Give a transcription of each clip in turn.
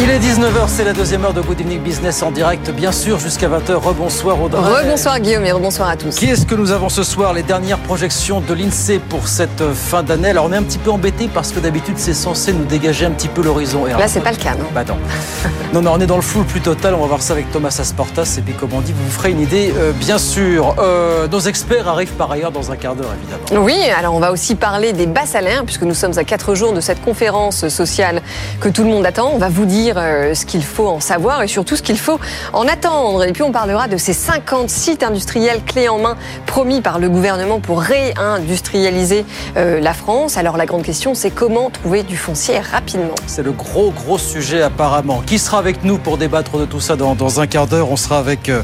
Il est 19h, c'est la deuxième heure de Good Evening Business en direct, bien sûr, jusqu'à 20h. Rebonsoir Audrey. Rebonsoir Guillaume et rebonsoir à tous. Qui est-ce que nous avons ce soir? Les dernières projections de l'INSEE pour cette fin d'année. Alors on est un petit peu embêté parce que d'habitude c'est censé nous dégager un petit peu l'horizon. Là c'est pas le cas, non? Bah non. non, non, on est dans le flou le plus total. On va voir ça avec Thomas Asportas. Et puis comme on dit, vous vous ferez une idée, euh, bien sûr. Euh, nos experts arrivent par ailleurs dans un quart d'heure, évidemment. Oui, alors on va aussi parler des bas salaires, puisque nous sommes à quatre jours de cette conférence sociale que tout le monde attend. On va vous dire euh, ce qu'il faut en savoir et surtout ce qu'il faut en attendre. Et puis on parlera de ces 50 sites industriels clés en main promis par le gouvernement pour réindustrialiser euh, la France. Alors la grande question, c'est comment trouver du foncier rapidement. C'est le gros, gros sujet apparemment. Qui sera avec nous pour débattre de tout ça dans, dans un quart d'heure? On sera avec euh,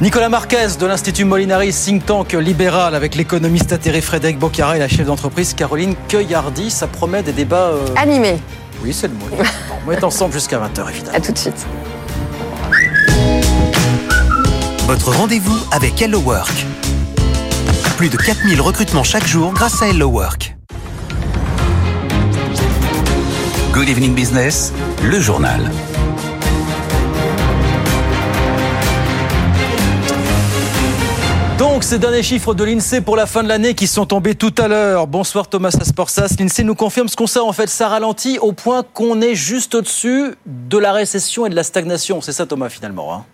Nicolas Marquez de l'Institut Molinari, think tank libéral, avec l'économiste atterré Frédéric Boccara et la chef d'entreprise Caroline Cueillardi. Ça promet des débats... euh, Animé. Oui, c'est le mot. On est ensemble jusqu'à 20h, évidemment. À tout de suite. Votre rendez-vous avec Hello Work. Plus de 4000 recrutements chaque jour grâce à Hello Work. Good evening business, le journal. Donc, ces derniers chiffres de l'INSEE pour la fin de l'année qui sont tombés tout à l'heure. Bonsoir Thomas Asporsas. L'INSEE nous confirme ce qu'on sait en fait. Ça ralentit au point qu'on est juste au-dessus de la récession et de la stagnation. C'est ça Thomas finalement. hein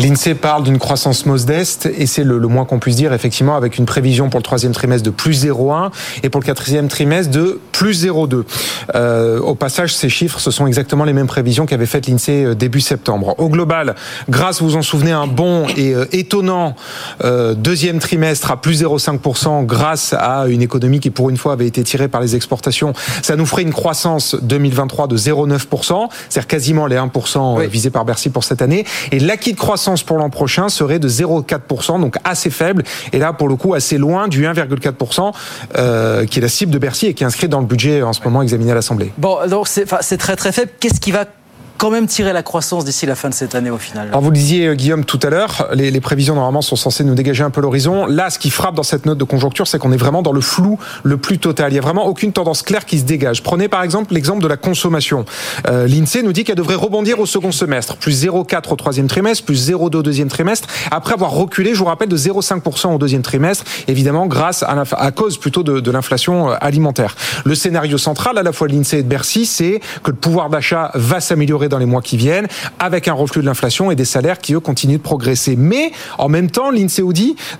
L'INSEE parle d'une croissance modeste et c'est le, le moins qu'on puisse dire effectivement avec une prévision pour le troisième trimestre de plus 0,1 et pour le quatrième trimestre de plus 0,2. Euh, au passage, ces chiffres, ce sont exactement les mêmes prévisions qu'avait faites l'INSEE euh, début septembre. Au global, grâce, vous vous en souvenez, un bon et euh, étonnant euh, deuxième trimestre à plus 0,5% grâce à une économie qui pour une fois avait été tirée par les exportations, ça nous ferait une croissance 2023 de 0,9%, c'est-à-dire quasiment les 1% Oui. visés par Bercy pour cette année. Et l'acquis de croissance pour l'an prochain serait de 0,4%, donc assez faible. Et là, pour le coup, assez loin du 1,4% euh, qui est la cible de Bercy et qui est inscrit dans le budget en ce moment examiné à l'Assemblée. Bon, donc c'est très très faible. Qu'est-ce qui va quand même tirer la croissance d'ici la fin de cette année au final Alors vous le disiez euh, Guillaume tout à l'heure, les, prévisions normalement sont censées nous dégager un peu l'horizon. Là, ce qui frappe dans cette note de conjoncture, c'est qu'on est vraiment dans le flou le plus total. Il y a vraiment aucune tendance claire qui se dégage. Prenez par exemple l'exemple de la consommation. Euh, L'Insee nous dit qu'elle devrait rebondir au second semestre, plus 0,4 au troisième trimestre, plus 0,2 au deuxième trimestre, après avoir reculé, je vous rappelle, de 0,5% au deuxième trimestre, évidemment grâce à cause plutôt de, de l'inflation euh, alimentaire. Le scénario central, à la fois de l'Insee et de Bercy, c'est que le pouvoir d'achat va s'améliorer dans les mois qui viennent, avec un reflux de l'inflation et des salaires qui, eux, continuent de progresser. Mais, en même temps, l'INSEE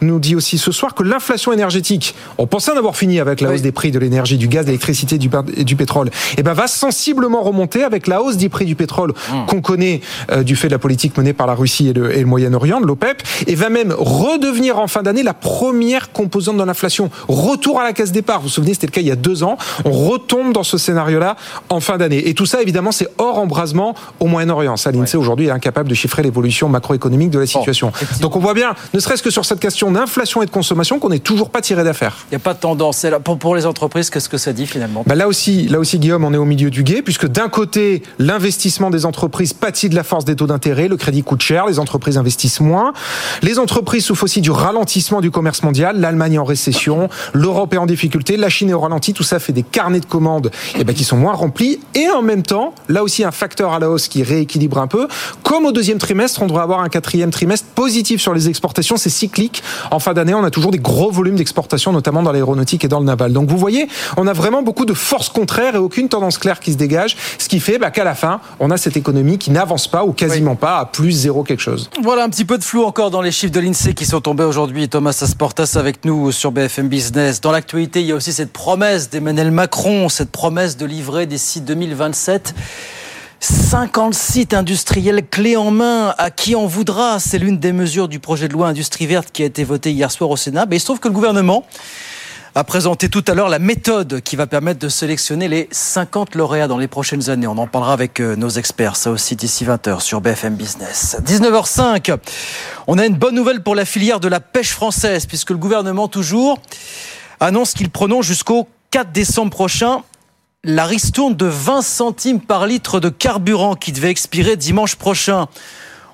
nous dit aussi ce soir que l'inflation énergétique, on pensait en avoir fini avec la Oui. hausse des prix de l'énergie, du gaz, de l'électricité du, et du pétrole, et ben va sensiblement remonter avec la hausse des prix du pétrole qu'on connaît euh, du fait de la politique menée par la Russie et le, et le Moyen-Orient, de l'OPEP, et va même redevenir en fin d'année la première composante de l'inflation. Retour à la case départ. Vous vous souvenez, c'était le cas il y a deux ans. On retombe dans ce scénario-là en fin d'année. Et tout ça, évidemment, c'est hors embrasement au Moyen-Orient. Ça, l'INSEE aujourd'hui est incapable de chiffrer l'évolution macroéconomique de la situation. Donc on voit bien, ne serait-ce que sur cette question d'inflation et de consommation, qu'on n'est toujours pas tiré d'affaire. Il n'y a pas de tendance. Pour, les entreprises, qu'est-ce que ça dit finalement? Bah là aussi, là aussi, Guillaume, on est au milieu du guet, puisque d'un côté, l'investissement des entreprises pâtit de la force des taux d'intérêt, le crédit coûte cher, les entreprises investissent moins. Les entreprises souffrent aussi du ralentissement du commerce mondial, l'Allemagne en récession, l'Europe est en difficulté, la Chine est au ralenti, tout ça fait des carnets de commandes eh ben, qui sont moins remplis. Et en même temps, là aussi, un facteur à la hausse qui rééquilibre un peu. Comme au deuxième trimestre, on devrait avoir un quatrième trimestre positif sur les exportations. C'est cyclique. En fin d'année, on a toujours des gros volumes d'exportation, notamment dans l'aéronautique et dans le naval. Donc vous voyez, on a vraiment beaucoup de forces contraires et aucune tendance claire qui se dégage, ce qui fait bah, qu'à la fin, on a cette économie qui n'avance pas ou quasiment pas à plus zéro quelque chose. Voilà un petit peu de flou encore dans les chiffres de l'INSEE qui sont tombés aujourd'hui. Thomas Asportas avec nous sur BFM Business. Dans l'actualité, il y a aussi cette promesse d'Emmanuel Macron, cette promesse de livrer d'ici 2027 50 sites industriels clés en main. À qui en voudra C'est l'une des mesures du projet de loi Industrie verte qui a été voté hier soir au Sénat. Mais il se trouve que le gouvernement a présenté tout à l'heure la méthode qui va permettre de sélectionner les 50 lauréats dans les prochaines années. On en parlera avec euh, nos experts, ça aussi d'ici 20h sur BFM Business. 19h05, on a une bonne nouvelle pour la filière de la pêche française, puisque le gouvernement toujours annonce qu'il prononce jusqu'au 4 décembre prochain la ristourne de 20 centimes par litre de carburant qui devait expirer dimanche prochain.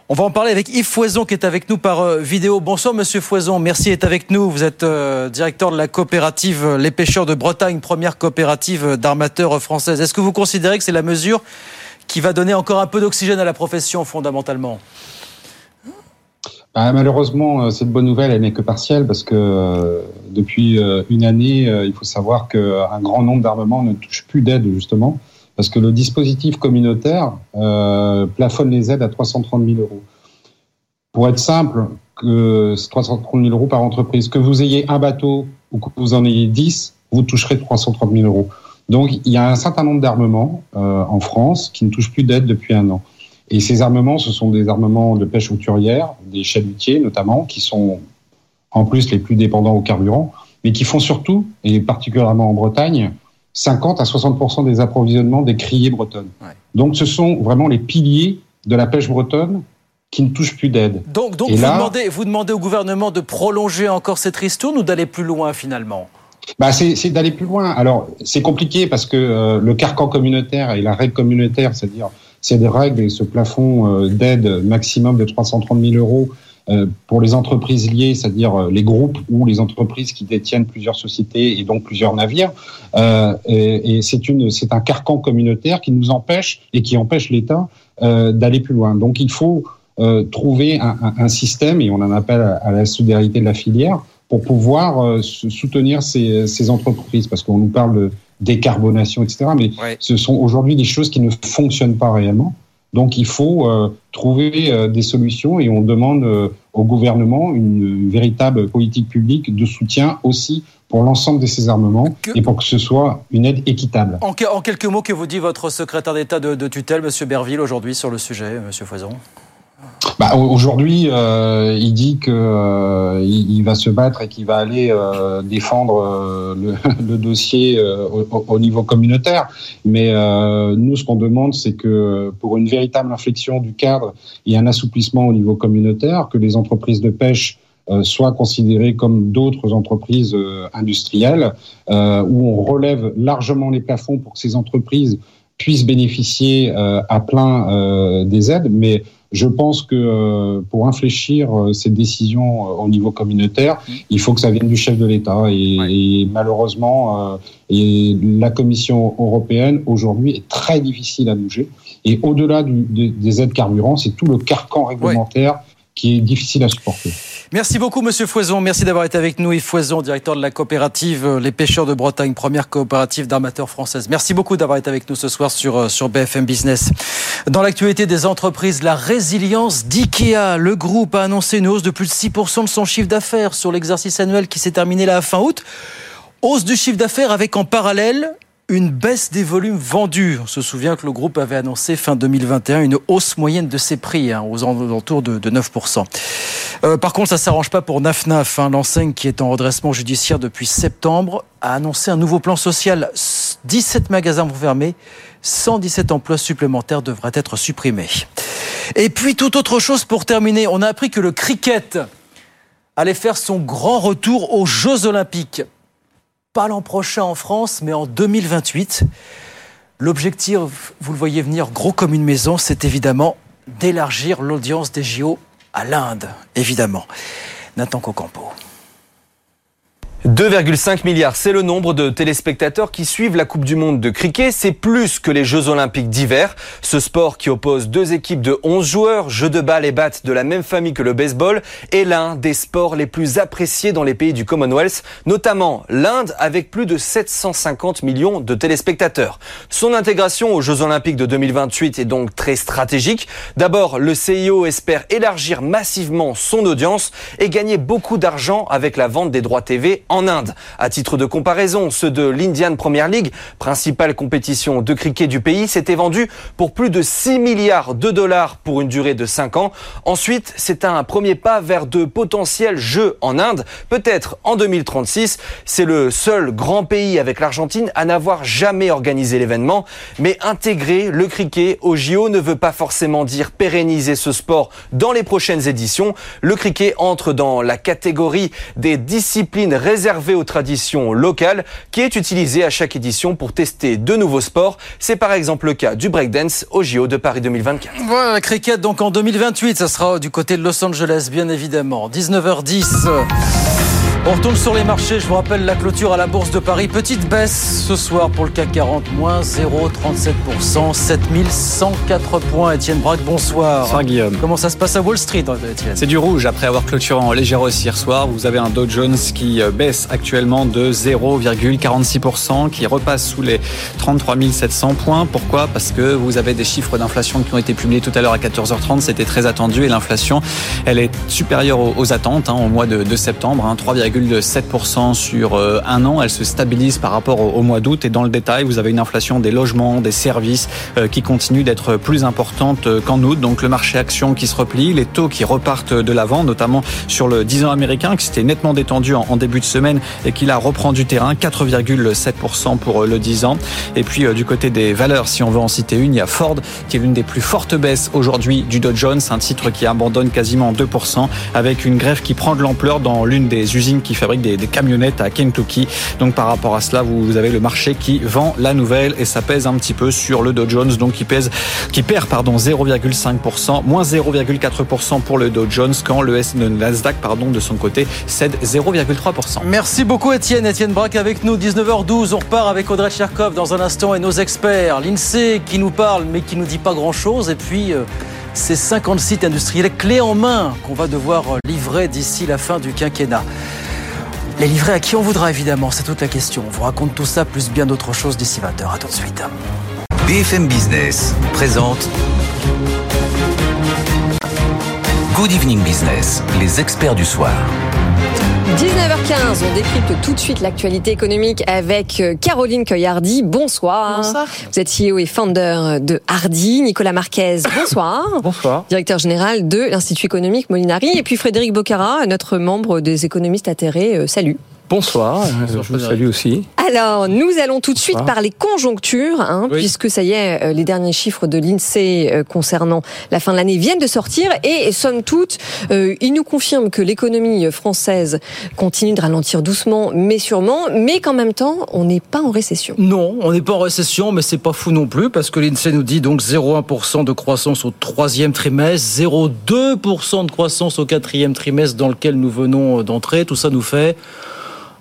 On va en parler avec Yves Foison qui est avec nous par euh, vidéo. Bonsoir Monsieur Foison, merci d'être avec nous. Vous êtes euh, directeur de la coopérative euh, Les Pêcheurs de Bretagne, première coopérative d'armateurs française. Est-ce que vous considérez que c'est la mesure qui va donner encore un peu d'oxygène à la profession fondamentalement? Bah, malheureusement, cette bonne nouvelle, elle n'est que partielle parce que depuis une année, il faut savoir qu'un grand nombre d'armements ne touchent plus d'aide justement parce que le dispositif communautaire euh, plafonne les aides à 330 000 euros. Pour être simple, que 330 000 euros par entreprise, que vous ayez un bateau ou que vous en ayez 10, vous toucherez 330 000 euros. Donc il y a un certain nombre d'armements euh, en France qui ne touchent plus d'aide depuis un an. Et ces armements, ce sont des armements de pêche routurière, des chalutiers notamment, qui sont en plus les plus dépendants au carburant, mais qui font surtout, et particulièrement en Bretagne, 50 à 60% des approvisionnements des criées bretonnes. Donc ce sont vraiment les piliers de la pêche bretonne qui ne touchent plus d'aide. Donc, donc vous, demandez, vous demandez au gouvernement de prolonger encore cette ristourne ou d'aller plus loin finalement? Bah c'est d'aller plus loin. Alors c'est compliqué parce que euh, le carcan communautaire et la règle communautaire, c'est-à-dire c'est des règles et ce plafond euh, d'aide maximum de 330 000 euros euh, pour les entreprises liées, c'est-à-dire euh, les groupes ou les entreprises qui détiennent plusieurs sociétés et donc plusieurs navires. Et, c'est une, c'est un carcan communautaire qui nous empêche et qui empêche l'État d'aller plus loin. Donc il faut trouver un, système et on en appelle à, la solidarité de la filière pour pouvoir soutenir ces, ces entreprises parce qu'on nous parle de décarbonation, etc. Mais ce sont aujourd'hui des choses qui ne fonctionnent pas réellement. Donc il faut euh, trouver euh, des solutions et on demande euh, au gouvernement une, véritable politique publique de soutien aussi pour l'ensemble de ces armements et pour que ce soit une aide équitable. En, quelques mots, que vous dit votre secrétaire d'État de, de tutelle, M. Berville, aujourd'hui sur le sujet, M. Foison? Bah, Aujourd'hui, euh, il dit qu'il euh, il va se battre et qu'il va aller euh, défendre euh, le, dossier au, au, niveau communautaire. Mais nous, ce qu'on demande, c'est que pour une véritable inflexion du cadre et un assouplissement au niveau communautaire, que les entreprises de pêche soient considérées comme d'autres entreprises industrielles, où on relève largement les plafonds pour que ces entreprises puissent bénéficier à plein des aides, mais je pense que euh, pour infléchir euh, ces décisions euh, au niveau communautaire, mmh. il faut que ça vienne du chef de l'État. Et, malheureusement, et la Commission européenne aujourd'hui est très difficile à bouger. Et au-delà des aides carburants, c'est tout le carcan réglementaire qui est difficile à supporter. Merci beaucoup, Monsieur Foison. Merci d'avoir été avec nous. Yves Foison, directeur de la coopérative euh, Les Pêcheurs de Bretagne, première coopérative d'armateurs française. Merci beaucoup d'avoir été avec nous ce soir sur, euh, sur BFM Business. Dans l'actualité des entreprises, la résilience d'IKEA. Le groupe a annoncé une hausse de plus de 6% de son chiffre d'affaires sur l'exercice annuel qui s'est terminé à fin août. Hausse du chiffre d'affaires avec en parallèle une baisse des volumes vendus. On se souvient que le groupe avait annoncé fin 2021 une hausse moyenne de ses prix hein, aux alentours de, de 9%. Euh, par contre, ça s'arrange pas pour Nafnaf. Hein, L'enseigne qui est en redressement judiciaire depuis septembre a annoncé un nouveau plan social. 17 magasins vont fermer, 117 emplois supplémentaires devraient être supprimés. Et puis, toute autre chose pour terminer, on a appris que le cricket allait faire son grand retour aux Jeux Olympiques pas l'an prochain en France, mais en 2028. L'objectif, vous le voyez venir gros comme une maison, c'est évidemment d'élargir l'audience des JO à l'Inde, évidemment. Nathan Cocampo. 2,5 milliards, c'est le nombre de téléspectateurs qui suivent la Coupe du Monde de cricket. C'est plus que les Jeux Olympiques d'hiver. Ce sport qui oppose deux équipes de 11 joueurs, jeux de balle et batte de la même famille que le baseball, est l'un des sports les plus appréciés dans les pays du Commonwealth, notamment l'Inde avec plus de 750 millions de téléspectateurs. Son intégration aux Jeux Olympiques de 2028 est donc très stratégique. D'abord, le CIO espère élargir massivement son audience et gagner beaucoup d'argent avec la vente des droits TV en Inde. À titre de comparaison, ceux de l'Indian Premier League, principale compétition de cricket du pays, s'étaient vendus pour plus de 6 milliards de dollars pour une durée de 5 ans. Ensuite, c'est un premier pas vers de potentiels jeux en Inde, peut-être en 2036. C'est le seul grand pays avec l'Argentine à n'avoir jamais organisé l'événement. Mais intégrer le cricket au JO ne veut pas forcément dire pérenniser ce sport dans les prochaines éditions. Le cricket entre dans la catégorie des disciplines réservées réservé aux traditions locales qui est utilisé à chaque édition pour tester de nouveaux sports. C'est par exemple le cas du breakdance au JO de Paris 2024. Voilà, cricket donc en 2028, ça sera du côté de Los Angeles bien évidemment. 19h10. On retourne sur les marchés. Je vous rappelle la clôture à la Bourse de Paris. Petite baisse ce soir pour le CAC 40, moins 0,37%, 7104 points. Étienne Braque, bonsoir. Bonsoir Guillaume. Comment ça se passe à Wall Street, Étienne C'est du rouge après avoir clôturé en légère hausse hier soir. Vous avez un Dow Jones qui euh, baisse actuellement de 0,46%, qui repasse sous les 33 700 points. Pourquoi? Parce que vous avez des chiffres d'inflation qui ont été publiés tout à l'heure à 14h30. C'était très attendu et l'inflation, elle est supérieure aux attentes hein, au mois de, septembre. Hein, 3, 7% sur euh, un an. Elle se stabilise par rapport au, mois d'août. Et dans le détail, vous avez une inflation des logements, des services euh, qui continue d'être plus importante euh, qu'en août. Donc le marché action qui se replie, les taux qui repartent de l'avant, notamment sur le 10 ans américain qui s'était nettement détendu en, début de semaine et qui là reprend du terrain, 4,7% pour le 10 ans. Et puis du côté des valeurs, si on veut en citer une, il y a Ford qui est l'une des plus fortes baisses aujourd'hui du Dow Jones, un titre qui abandonne quasiment 2% avec une grève qui prend de l'ampleur dans l'une des usines qui fabrique des, camionnettes à Kentucky. Donc par rapport à cela, vous, avez le marché qui vend la nouvelle et ça pèse un petit peu sur le Dow Jones, donc qui pèse, qui perd pardon 0,5%, moins 0,4% pour le Dow Jones quand le, Nasdaq pardon de son côté cède 0,3%. Merci beaucoup Étienne, Étienne Braque avec nous 19h12. On repart avec Audrey Tcherkov dans un instant et nos experts, l'Insee qui nous parle mais qui nous dit pas grand chose et puis euh, ces 50 sites industriels clés en main qu'on va devoir livrer d'ici la fin du quinquennat. Les livrer à qui on voudra évidemment, c'est toute la question. On vous raconte tout ça plus bien d'autres choses d'ici 20h. A tout de suite. BFM Business présente Good Evening Business, les experts du soir. 19h15, on décrypte tout de suite l'actualité économique avec euh, Caroline Coyardi. Bonsoir. Bonsoir. Vous êtes CEO et founder de Hardy. Nicolas Marquez, bonsoir. bonsoir. Directeur général de l'Institut économique Molinari. Et puis Frédéric Bocara, notre membre des économistes atterrés. Euh, salut. Bonsoir, je vous salue aussi. Alors, nous allons tout de suite parler conjoncture, hein, puisque ça y est, euh, les derniers chiffres de l'INSEE euh, concernant la fin de l'année viennent de sortir et, somme toute, euh, ils nous confirment que l'économie française continue de ralentir doucement, mais sûrement, mais qu'en même temps, on n'est pas en récession. Non, on n'est pas en récession, mais c'est pas fou non plus, parce que l'INSEE nous dit donc 0,1% de croissance au troisième trimestre, 0,2% de croissance au quatrième trimestre dans lequel nous venons d'entrer. Tout ça nous fait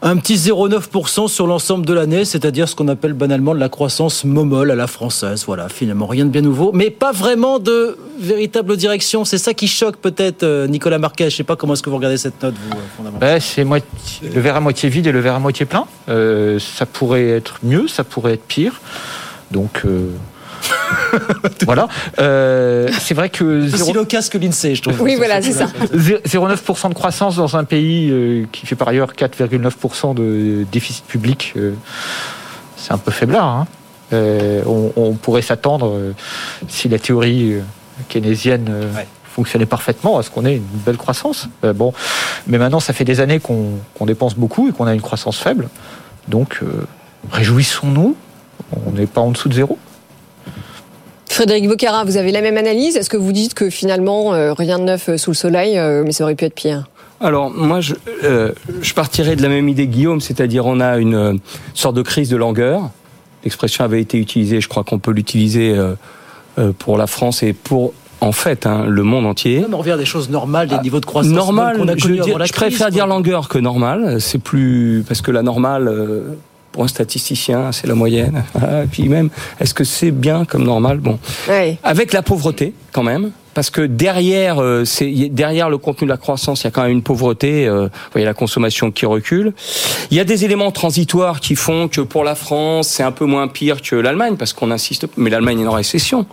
un petit 0,9% sur l'ensemble de l'année, c'est-à-dire ce qu'on appelle banalement la croissance momole à la française. Voilà, finalement, rien de bien nouveau, mais pas vraiment de véritable direction. C'est ça qui choque peut-être euh, Nicolas Marquez. Je ne sais pas comment est-ce que vous regardez cette note, vous, euh, ben, C'est le verre à moitié vide et le verre à moitié plein. Euh, ça pourrait être mieux, ça pourrait être pire. Donc, voilà. Euh, c'est vrai que. C'est aussi loquace que l'INSEE, je trouve. Oui, voilà, c'est ça. 0,9% de croissance dans un pays euh, qui fait par ailleurs 4,9% de déficit public, euh, c'est un peu faiblard. Hein. On, pourrait s'attendre, si la théorie keynésienne fonctionnait parfaitement, à ce qu'on ait une belle croissance. bon, mais maintenant, ça fait des années qu'on dépense beaucoup et qu'on a une croissance faible. Donc, réjouissons-nous. On n'est pas en dessous de zéro. Frédéric Bocara, vous avez la même analyse Est-ce que vous dites que finalement, euh, rien de neuf euh, sous le soleil, euh, mais ça aurait pu être pire alors moi, je, je partirais de la même idée que Guillaume, c'est-à-dire on a une sorte de crise de langueur. L'expression avait été utilisée, je crois qu'on peut l'utiliser pour la France et pour en fait, hein, le monde entier. on revient à des choses normales, des niveaux de croissance normal. qu'on a je, dire, la je crise, préfère quoi. dire longueur que normal. C'est plus parce que la normale. Pour un statisticien, c'est la moyenne. Ah, Et puis même, est-ce que c'est bien comme normal? Bon, avec la pauvreté quand même, parce que derrière, euh, derrière le contenu de la croissance, il y a quand même une pauvreté. euh, vous voyez la consommation qui recule. Il y a des éléments transitoires qui font que pour la France, c'est un peu moins pire que l'Allemagne, parce qu'on insiste. Mais l'Allemagne est en récession.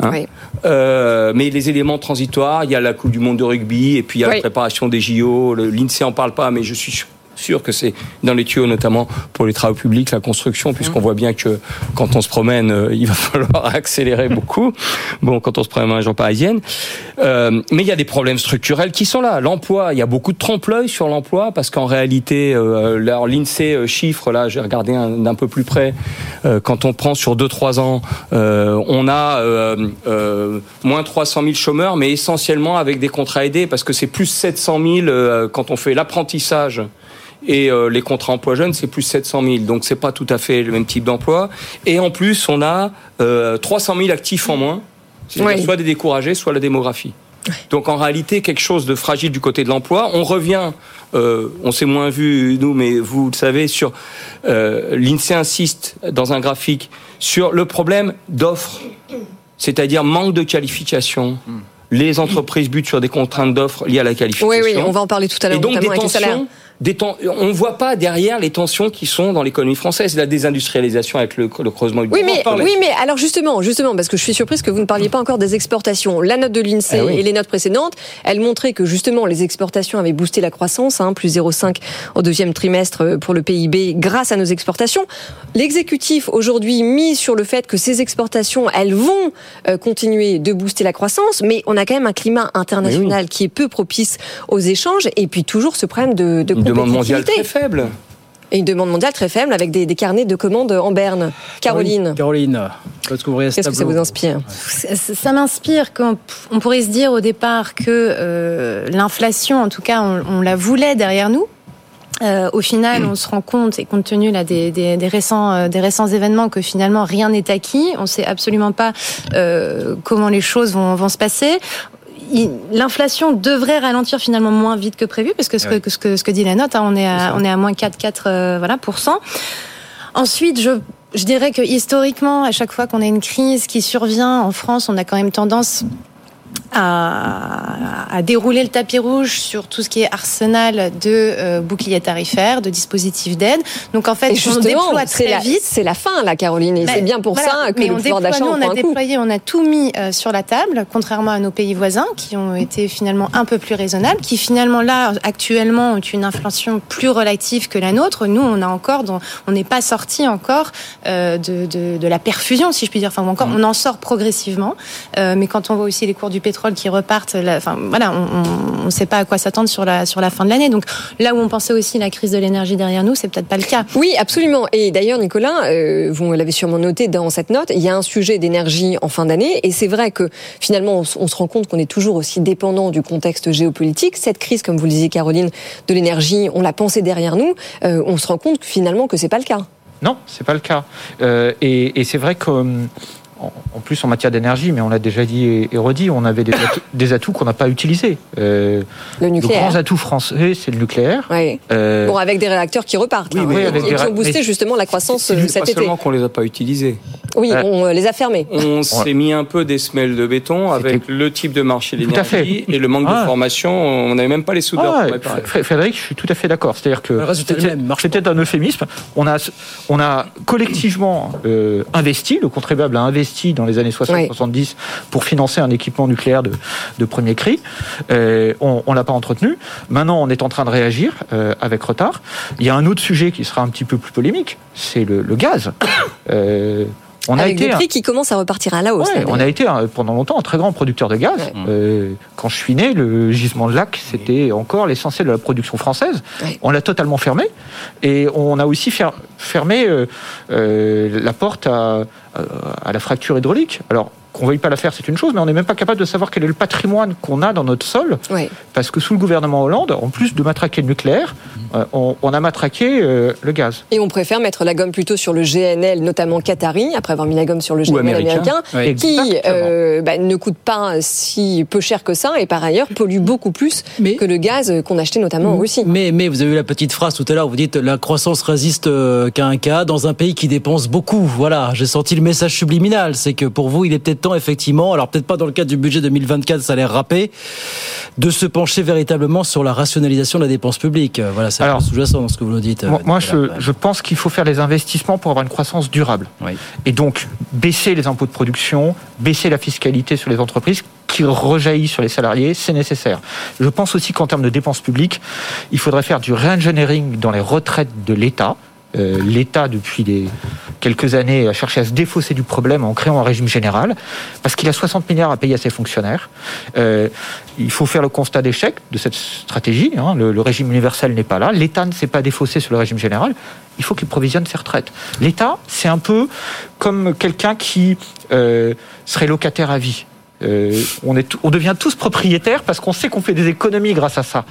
hein. Oui. Euh, mais les éléments transitoires, il y a la Coupe du Monde de rugby, et puis il y a Oui. la préparation des JO. L'INSEE en parle pas, mais je suis sûr- que c'est dans les tuyaux, notamment pour les travaux publics, la construction, puisqu'on voit bien que quand on se promène, euh, il va falloir accélérer beaucoup. Bon, quand on se promène la région parisienne. Euh, mais il y a des problèmes structurels qui sont là. L'emploi, il y a beaucoup de trompe-l'œil sur l'emploi, parce qu'en réalité, euh, l'INSEE chiffre, là, j'ai regardé un- d'un peu plus près, euh, quand on prend sur 2-3 ans, on a moins 300 000 chômeurs, mais essentiellement avec des contrats aidés, parce que c'est plus 700 000 euh, quand on fait l'apprentissage. Et euh, les contrats emploi jeunes, c'est plus 700 000. Donc, c'est pas tout à fait le même type d'emploi. Et en plus, on a euh, 300 000 actifs en moins. Oui. soit des découragés, soit la démographie. Donc en réalité, quelque chose de fragile du côté de l'emploi. On revient, euh, on s'est moins vu nous, mais vous le savez, sur euh, l'INSEE insiste dans un graphique sur le problème d'offres, c'est-à-dire manque de qualification. Les entreprises butent sur des contraintes d'offres liées à la qualification. Oui, oui, on va en parler tout à l'heure, Et donc des notamment avec les salaires. tensions. Des on ne voit pas derrière les tensions qui sont dans l'économie française, la désindustrialisation avec le, le creusement du Oui, mais, parler. oui, mais alors justement, justement, parce que je suis surprise que vous ne parliez pas encore des exportations. La note de l'INSEE Ah oui. et les notes précédentes, elles montraient que justement les exportations avaient boosté la croissance, hein, plus 0,5 au deuxième trimestre euh, pour le PIB grâce à nos exportations. L'exécutif aujourd'hui mise sur le fait que ces exportations, elles vont euh, continuer de booster la croissance, mais on a quand même un climat international qui est peu propice aux échanges et puis toujours ce problème de, de demande mondiale très faible. Et une demande mondiale très faible avec des, des carnets de commandes en berne. Caroline. Caroline, Qu'est-ce que ça vous inspire Ça, ça m'inspire qu'on on pourrait se dire au départ que euh, l'inflation, en tout cas, on, on la voulait derrière nous. Euh, au final, on se rend compte, et compte tenu là, des, des, des récents, euh, des récents événements, que finalement rien n'est acquis. On ne sait absolument pas euh, comment les choses vont, vont se passer. L'inflation devrait ralentir finalement moins vite que prévu, parce que ce, que, Ouais. que ce, que, ce que dit la note, hein, on est à, on est à moins 4,4 euh, voilà, pour cent. Ensuite, je, je dirais que historiquement, à chaque fois qu'on a une crise qui survient en France, on a quand même tendance à, à dérouler le tapis rouge sur tout ce qui est arsenal de euh, boucliers tarifaires, de dispositifs d'aide. Donc en fait, on déploie très la, vite. c'est la fin, là, Caroline. Et Ben, c'est bien pour voilà. ça que Mais le on pouvoir d'achat on a un coup. déployé, on a tout mis euh, sur la table, contrairement à nos pays voisins qui ont été finalement un peu plus raisonnables, qui finalement là actuellement ont une inflation plus relative que la nôtre. Nous, on a encore, dans- on n'est pas sorti encore euh, de, de, de la perfusion, si je puis dire. Enfin, encore, on en sort progressivement. Mais quand on voit aussi les cours du pétrole qui repartent, enfin voilà, on ne sait pas à quoi s'attendre sur la sur la fin de l'année. Donc là où on pensait aussi la crise de l'énergie derrière nous, c'est peut-être pas le cas. Oui, absolument. Et d'ailleurs, Nicolas, euh, vous l'avez sûrement noté dans cette note, il y a un sujet d'énergie en fin d'année. Et c'est vrai que finalement, on, se rend compte qu'on est toujours aussi dépendant du contexte géopolitique. Cette crise, comme vous le disiez, Caroline, de l'énergie, on l'a pensé derrière nous. Euh, on se rend compte que finalement que c'est pas le cas. Non, c'est pas le cas. Euh, et et c'est vrai que hum, en plus en matière d'énergie, mais on l'a déjà dit et, redit, on avait des atouts, des atouts qu'on n'a pas utilisés. Euh, Le nucléaire. grand atout français, c'est le nucléaire. Euh, Bon, avec des réacteurs qui repartent, oui, hein, oui, et- avec et des qui ont boosté mais- justement la croissance C'est euh, juste cet pas été. seulement qu'on les a pas utilisés. Oui, on euh, les a fermés. On s'est mis un peu des semelles de béton avec le type de marché de Tout à fait. l'énergie et le manque Ah. de formation. On n'avait même pas les soudeurs Ah, Frédéric, je suis tout à fait d'accord. C'est-à-dire que Le lui-même c'était un euphémisme. On a, on a collectivement euh, investi, le contribuable a investi dans les années 60-70 pour financer un équipement nucléaire de, de premier cri. Euh, on ne l'a pas entretenu. Maintenant, on est en train de réagir euh, avec retard. Il y a un autre sujet qui sera un petit peu plus polémique, c'est le, le gaz. On a été des un- prix qui commencent à repartir à la hausse. Ouais, là, on a été un- pendant longtemps un très grand producteur de gaz. Euh, quand je suis né, le gisement de lac, c'était encore l'essentiel de la production française. On l'a totalement fermé. Et on a aussi fer- fermé euh, euh, la porte à, à- à la fracture hydraulique. Alors, qu'on veuille pas la faire, c'est une chose, mais on n'est même pas capable de savoir quel est le patrimoine qu'on a dans notre sol. Oui. Parce que sous le gouvernement Hollande, en plus de matraquer le nucléaire, euh, on, on a matraqué euh, le gaz. Et on préfère mettre la gomme plutôt sur le GNL, notamment qatari, après avoir mis la gomme sur le GNL américain, Oui. qui euh, bah, ne coûte pas si peu cher que ça et par ailleurs pollue beaucoup plus que le gaz qu'on achetait notamment en Russie. Mais, mais vous avez eu la petite phrase tout à l'heure, vous dites la croissance résiste qu'à un cas dans un pays qui dépense beaucoup. Voilà, j'ai senti le message subliminal, c'est que pour vous, il est peut-être temps effectivement, alors peut-être pas dans le cadre du budget 2024, ça a l'air râpé, de se pencher véritablement sur la rationalisation de la dépense publique. Euh, Voilà, c'est sous-jacent dans ce que vous nous dites. Moi, euh, moi, Nicolas. je, je pense qu'il faut faire les investissements pour avoir une croissance durable. Et donc, baisser les impôts de production, baisser la fiscalité sur les entreprises qui rejaillit sur les salariés, c'est nécessaire. Je pense aussi qu'en termes de dépenses publiques, il faudrait faire du re-engineering dans les retraites de l'État. Euh, L'État, depuis des quelques années, a cherché à se défausser du problème en créant un régime général, parce qu'il a 60 milliards à payer à ses fonctionnaires. Euh, il faut faire le constat d'échec de cette stratégie. hein. Le, le régime universel n'est pas là. L'État ne s'est pas défaussé sur le régime général. Il faut qu'il provisionne ses retraites. L'État, c'est un peu comme quelqu'un qui euh, serait locataire à vie. Euh, on, est, on devient tous propriétaires parce qu'on sait qu'on fait des économies grâce à ça.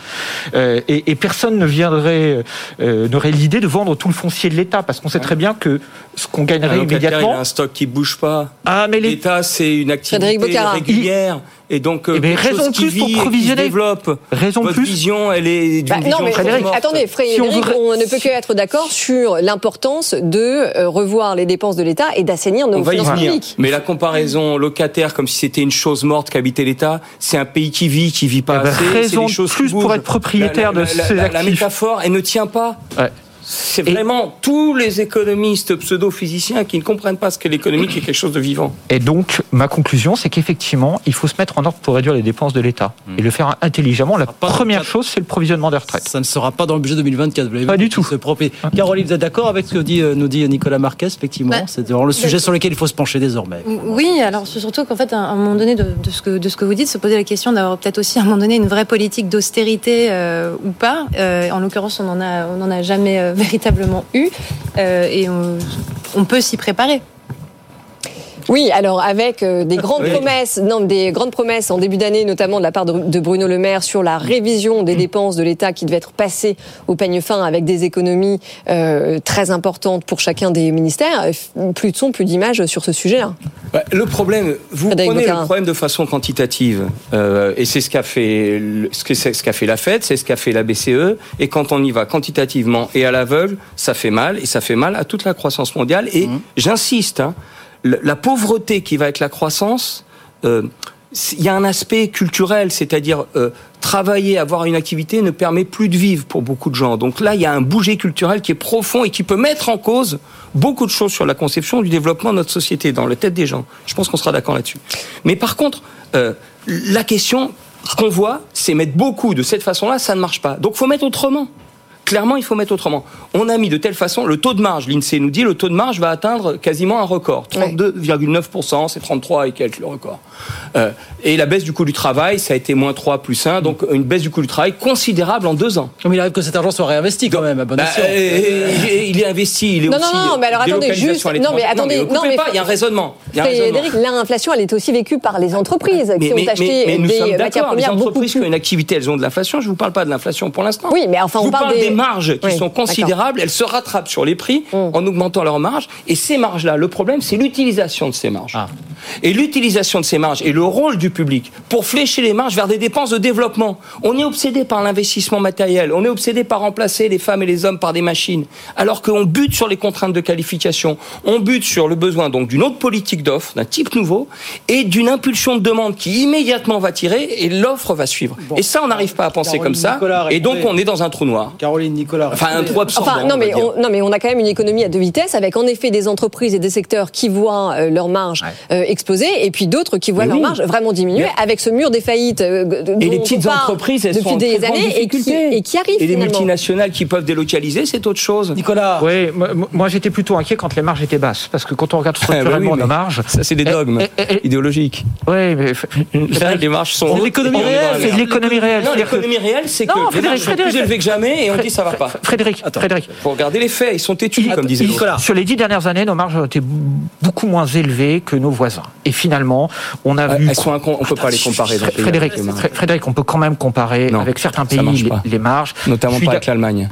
Euh, et, et personne ne viendrait, euh, n'aurait l'idée de vendre tout le foncier de l'État parce qu'on sait très bien que ce qu'on gagnerait immédiatement. il a un stock qui bouge pas. Ah, mais l'État, c'est une Frédéric activité régulière. Et donc, euh, Eh quelque raison plus pour vit provisionner. développe. Raison Votre plus. vision, elle est d'une Bah, vision non, mais très morte. attendez, Frédéric, Si on veut- on ne peut que être d'accord sur l'importance de euh, revoir les dépenses de l'État et d'assainir nos On va y finances venir. publiques. Mais la comparaison locataire, comme si c'était une chose morte qu'habitait l'État, c'est un pays qui vit, qui vit pas Eh ben, assez. c'est raison des choses plus pour être propriétaire La- la- de la- ses la- La actifs. métaphore, elle ne tient pas. Ouais. C'est vraiment tous les économistes pseudo-physiciens qui ne comprennent pas ce qu'est l'économie, qui est quelque chose de vivant. Et donc, ma conclusion, c'est qu'effectivement, il faut se mettre en ordre pour réduire les dépenses de l'État et le faire intelligemment. La première chose, c'est le provisionnement des retraites. Ça ne sera pas dans le budget 2024, vous l'avez Pas du tout. Caroline, vous êtes d'accord avec ce que dit, euh, nous dit Nicolas Marquez, effectivement Bah, C'est vraiment le sujet sur lequel il faut se pencher désormais. Oui, alors c'est surtout qu'en fait, à un moment donné, de, de ce que, de ce que vous dites, se poser la question d'avoir peut-être aussi à un moment donné une vraie politique d'austérité euh, ou pas. Euh, en l'occurrence, on n'en a, on n'en a jamais euh, véritablement eu euh, et on, on peut s'y préparer. Oui, alors avec euh, des grandes Oui. promesses, non, des grandes promesses en début d'année, notamment de la part de, Bruno Le Maire sur la révision des dépenses de l'État qui devait être passée au peigne fin avec des économies euh, très importantes pour chacun des ministères. Plus de son, plus d'images sur ce sujet-là. Bah, le problème, vous Frédéric prenez le problème de façon quantitative, euh, et c'est ce qu'a fait, ce qu'a fait la Fed, c'est ce qu'a fait la BCE, et quand on y va quantitativement et à l'aveugle, ça fait mal, et ça fait mal à toute la croissance mondiale. Et j'insiste, hein, la pauvreté qui va avec la croissance. euh, il y a un aspect culturel, c'est-à-dire euh, travailler, avoir une activité ne permet plus de vivre pour beaucoup de gens. Donc là, il y a un bouger culturel qui est profond et qui peut mettre en cause beaucoup de choses sur la conception du développement de notre société dans la tête des gens. Je pense qu'on sera d'accord là-dessus. Mais par contre, euh, la question qu'on voit, c'est mettre beaucoup de cette façon-là, ça ne marche pas. Donc, faut mettre autrement. Clairement, il faut mettre autrement. On a mis de telle façon, le taux de marge, l'INSEE nous dit, le taux de marge va atteindre quasiment un record. 32,9%, c'est 33 et quelques le record. Euh, et la baisse du coût du travail, ça a été moins 3 plus 1, donc une baisse du coût du travail considérable en deux ans. Comme il arrive que cet argent soit réinvesti quand même, à bon Bah, euh, il est investi, il est Non, aussi non, non, mais alors attendez, juste- non, mais attendez, non, mais pas, il y a un raisonnement. Il y a un raisonnement. Frédéric, l'inflation, elle est aussi vécue par les entreprises qui Mais, ont mais- acheté mais- mais nous des sommes matières d'accord, les premières beaucoup entreprises qui ont une activité, elles ont de l'inflation. Je ne vous parle pas de l'inflation pour l'instant. Oui, mais enfin, on vous parle parle des- des, marges qui Oui, sont considérables. Elles se rattrapent sur les prix en augmentant leurs marges. Et ces marges-là, le problème, c'est l'utilisation de ces marges. Et l'utilisation de ces marges et le rôle du public pour flécher les marges vers des dépenses de développement. On est obsédé par l'investissement matériel. On est obsédé par remplacer les femmes et les hommes par des machines. Alors qu'on bute sur les contraintes de qualification. On bute sur le besoin donc d'une autre politique d'offre, d'un type nouveau, et d'une impulsion de demande qui immédiatement va tirer et l'offre va suivre. et ça, on n'arrive pas à penser Caroline comme ça. Nicolas, et donc, on est dans un trou noir. Caroline Nicolas. Enfin, un trou absorbant. Enfin, non on mais, on, non, mais on a quand même une économie à deux vitesses, avec en effet des entreprises et des secteurs qui voient euh, leurs marges euh, exploser, et puis d'autres qui voient Mais leurs oui. marges vraiment diminuer, Mais- avec ce mur des faillites euh, Et les petites entreprises, elles depuis sont en des années et qui, difficulté. et qui arrivent Et les multinationales qui peuvent délocaliser, c'est autre chose. Nicolas. Oui, moi, moi, j'étais plutôt inquiet quand les marges étaient basses, parce que quand on regarde Ah, bah oui, structurellement nos marges, Ça, c'est des Eh, dogmes eh, eh, idéologiques. oui, mais les marges sont. C'est l'économie réelle, c'est l'économie réelle. Non, l'économie réelle, c'est Non, que les marges sont plus élevées que jamais et on dit ça va pas. Frédéric, Frédéric. Faut regarder les faits, ils sont têtus, comme disait. Nicolas, sur les dix dernières années, nos marges ont été beaucoup moins élevées que nos voisins. Et finalement, on a vu. Elles on peut pas les comparer. Frédéric, Frédéric, on peut quand même comparer avec certains pays les, marges. Notamment pas avec l'Allemagne.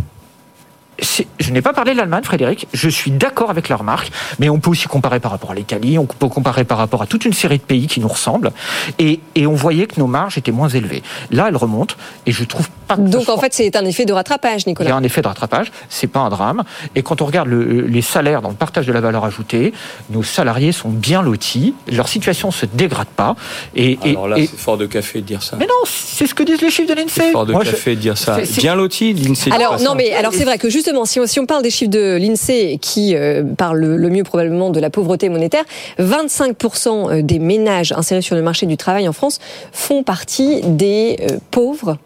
Je n'ai pas parlé de l'Allemagne, Frédéric. Je suis d'accord avec la remarque, mais on peut aussi comparer par rapport à l'Italie, on peut comparer par rapport à toute une série de pays qui nous ressemblent. Et, et on voyait que nos marges étaient moins élevées. Là, elles remontent, et je trouve pas. que Donc en fait, c'est un effet de rattrapage, il y a Nicolas. un effet de rattrapage, c'est pas un drame. Et quand on regarde le- les salaires dans le partage de la valeur ajoutée, nos salariés sont bien lotis, leur situation se dégrade pas. Et, et- Alors là, et- c'est fort de café de dire ça. mais non, c'est ce que disent les chiffres de l'INSEE. Fort de Moi, je- café de dire ça. Bien loti, l'INSEE. Alors non mais alors c'est vrai que justement si on, si on parle des chiffres de l'Insee qui euh, parle le, le mieux probablement de la pauvreté monétaire, 25% euh, des ménages insérés sur le marché du travail en France font partie des euh, pauvres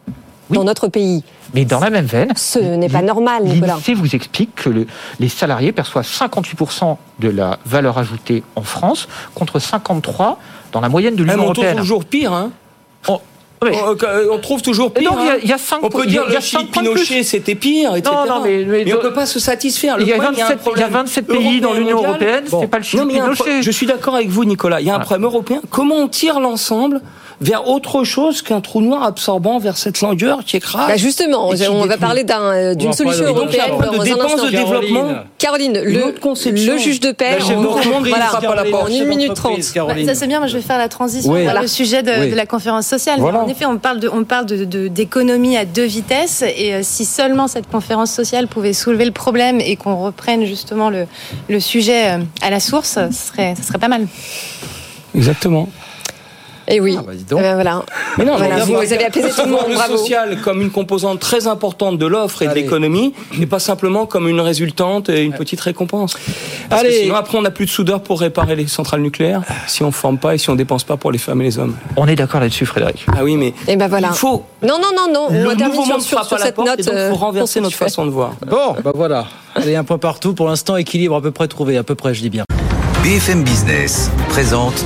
dans notre pays. Mais dans la même veine, Ce n'est pas normal, Nicolas. l'INSEE vous explique que le- les salariés perçoivent 58% de la valeur ajoutée en France contre 53% dans la moyenne de Ah, mais l'Union on trouve européenne. toujours pire, hein. Oh, On, euh, on trouve toujours pire. il y a- hein. y a cinq on points- peut dire y a le Chili Pinochet, c'était pire, etc. Non, non, mais- mais- on ne peut pas se satisfaire. Le Il y a problème, 27 un problème il y a 27 pays dans l'Union européenne, c'est pas le Chili Non, Pinochet. pro- Je suis d'accord avec vous, Nicolas. Il y a un problème européen. Comment on tire l'ensemble vers autre chose qu'un trou noir absorbant vers cette longueur qui écrase Bah justement, on va parler d'un, euh, On d'une solution européenne dans de un dépenses instant. de développement. Caroline, Une le, le juge de paix, chef en, d'entreprise voilà, frappe à la porte. en 1 minute 30. Bah, ça c'est bien, moi je vais faire la transition Oui. vers Voilà. le sujet de, Oui. de la conférence sociale. Voilà. En effet, on parle de, on parle de, de- d'économie à deux vitesses et euh, si seulement cette conférence sociale pouvait soulever le problème et qu'on reprenne justement le, le sujet euh, à la source, ce serait, ce serait pas mal. Exactement. Et oui. Ah, bah, Eh ben voilà. Mais non, Voilà, vous, vous avez apaisé tout le monde, le bravo. social comme une composante très importante de l'offre et de l'économie, et pas simplement comme une résultante et une petite récompense. Parce que Allez. sinon, après, on n'a plus de soudeur pour réparer les centrales nucléaires si on forme pas et si on dépense pas pour les femmes et les hommes. On est d'accord là-dessus, Frédéric. Ah oui, mais Et ben voilà. il faut. Non, non, non, non. Le on nouveau sur, monde sur, cette porte note. et donc il faut euh, renverser notre façon de voir. Bon, bah voilà. Allez, un point partout. Pour l'instant, équilibre à peu près trouvé. À peu près, je dis bien. BFM Business présente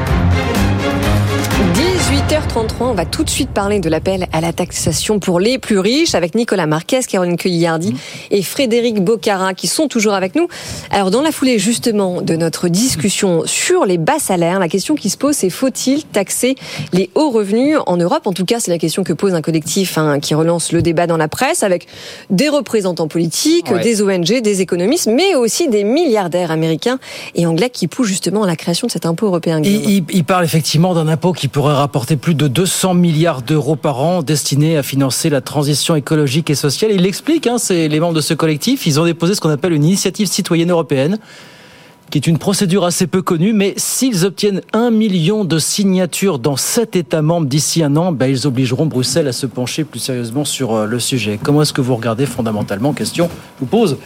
18h33, on va tout de suite parler de l'appel à la taxation pour les plus riches avec Nicolas Marquez, Caroline Cueillardi et Frédéric Bocara qui sont toujours avec nous. Alors dans la foulée justement de notre discussion sur les bas salaires, la question qui se pose c'est faut-il taxer les hauts revenus en Europe? En tout cas, c'est la question que pose un collectif hein, qui relance le débat dans la presse avec des représentants politiques, Ouais. des ONG, des économistes, mais aussi des milliardaires américains et anglais qui poussent justement à la création de cet impôt européen. Il- il parle effectivement d'un impôt qui pourrait rapporter plus de 200 milliards d'euros par an destiné à financer la transition écologique et sociale. Il l'explique, hein, les membres de ce collectif, ils ont déposé ce qu'on appelle une initiative citoyenne européenne qui est une procédure assez peu connue, mais s'ils obtiennent un million de signatures dans sept États membres d'ici un an, ben, ils obligeront Bruxelles à se pencher plus sérieusement sur euh, le sujet. Comment est-ce que vous regardez fondamentalement? Question, vous pose.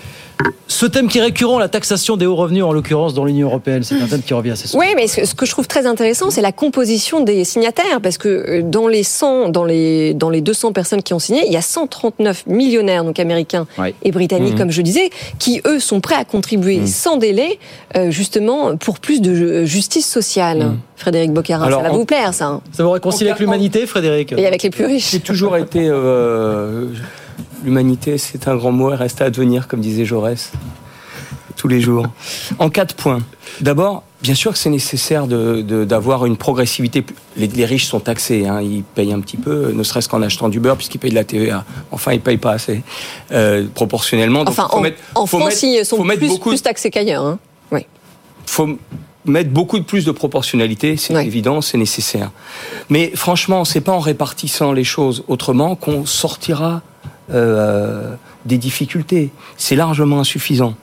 Ce thème qui est récurrent, la taxation des hauts revenus, en l'occurrence dans l'Union européenne, c'est un thème qui revient assez souvent. Oui, mais ce que je trouve très intéressant, c'est la composition des signataires, parce que euh, dans les 100, dans les, dans les 200 personnes qui ont signé, il y a 139 millionnaires, donc américains Ouais. et britanniques, Mhm. comme je disais, qui eux sont prêts à contribuer Mhm. sans délai, euh, justement, pour plus de euh, justice sociale. Mhm. Frédéric Boccarin, Alors, ça va en- vous plaire, ça. hein. Ça vous réconcilie avec l'humanité, Frédéric Et avec les plus riches. J'ai toujours été. euh, L'humanité, c'est un grand mot, elle reste à advenir, comme disait Jaurès, tous les jours. En quatre points. D'abord, bien sûr que c'est nécessaire de- de- d'avoir une progressivité. Les, les riches sont taxés, hein, ils payent un petit peu, ne serait-ce qu'en achetant du beurre, puisqu'ils payent de la TVA. Enfin, ils payent pas assez, euh, proportionnellement. Donc, Enfin, faut en, mettre- en faut France, mettre- ils sont plus, beaucoup plus taxés qu'ailleurs. Hein. Oui. faut mettre beaucoup de plus de proportionnalité, c'est Ouais. évident, c'est nécessaire. Mais franchement, c'est pas en répartissant les choses autrement qu'on sortira euh, des difficultés. C'est largement insuffisant.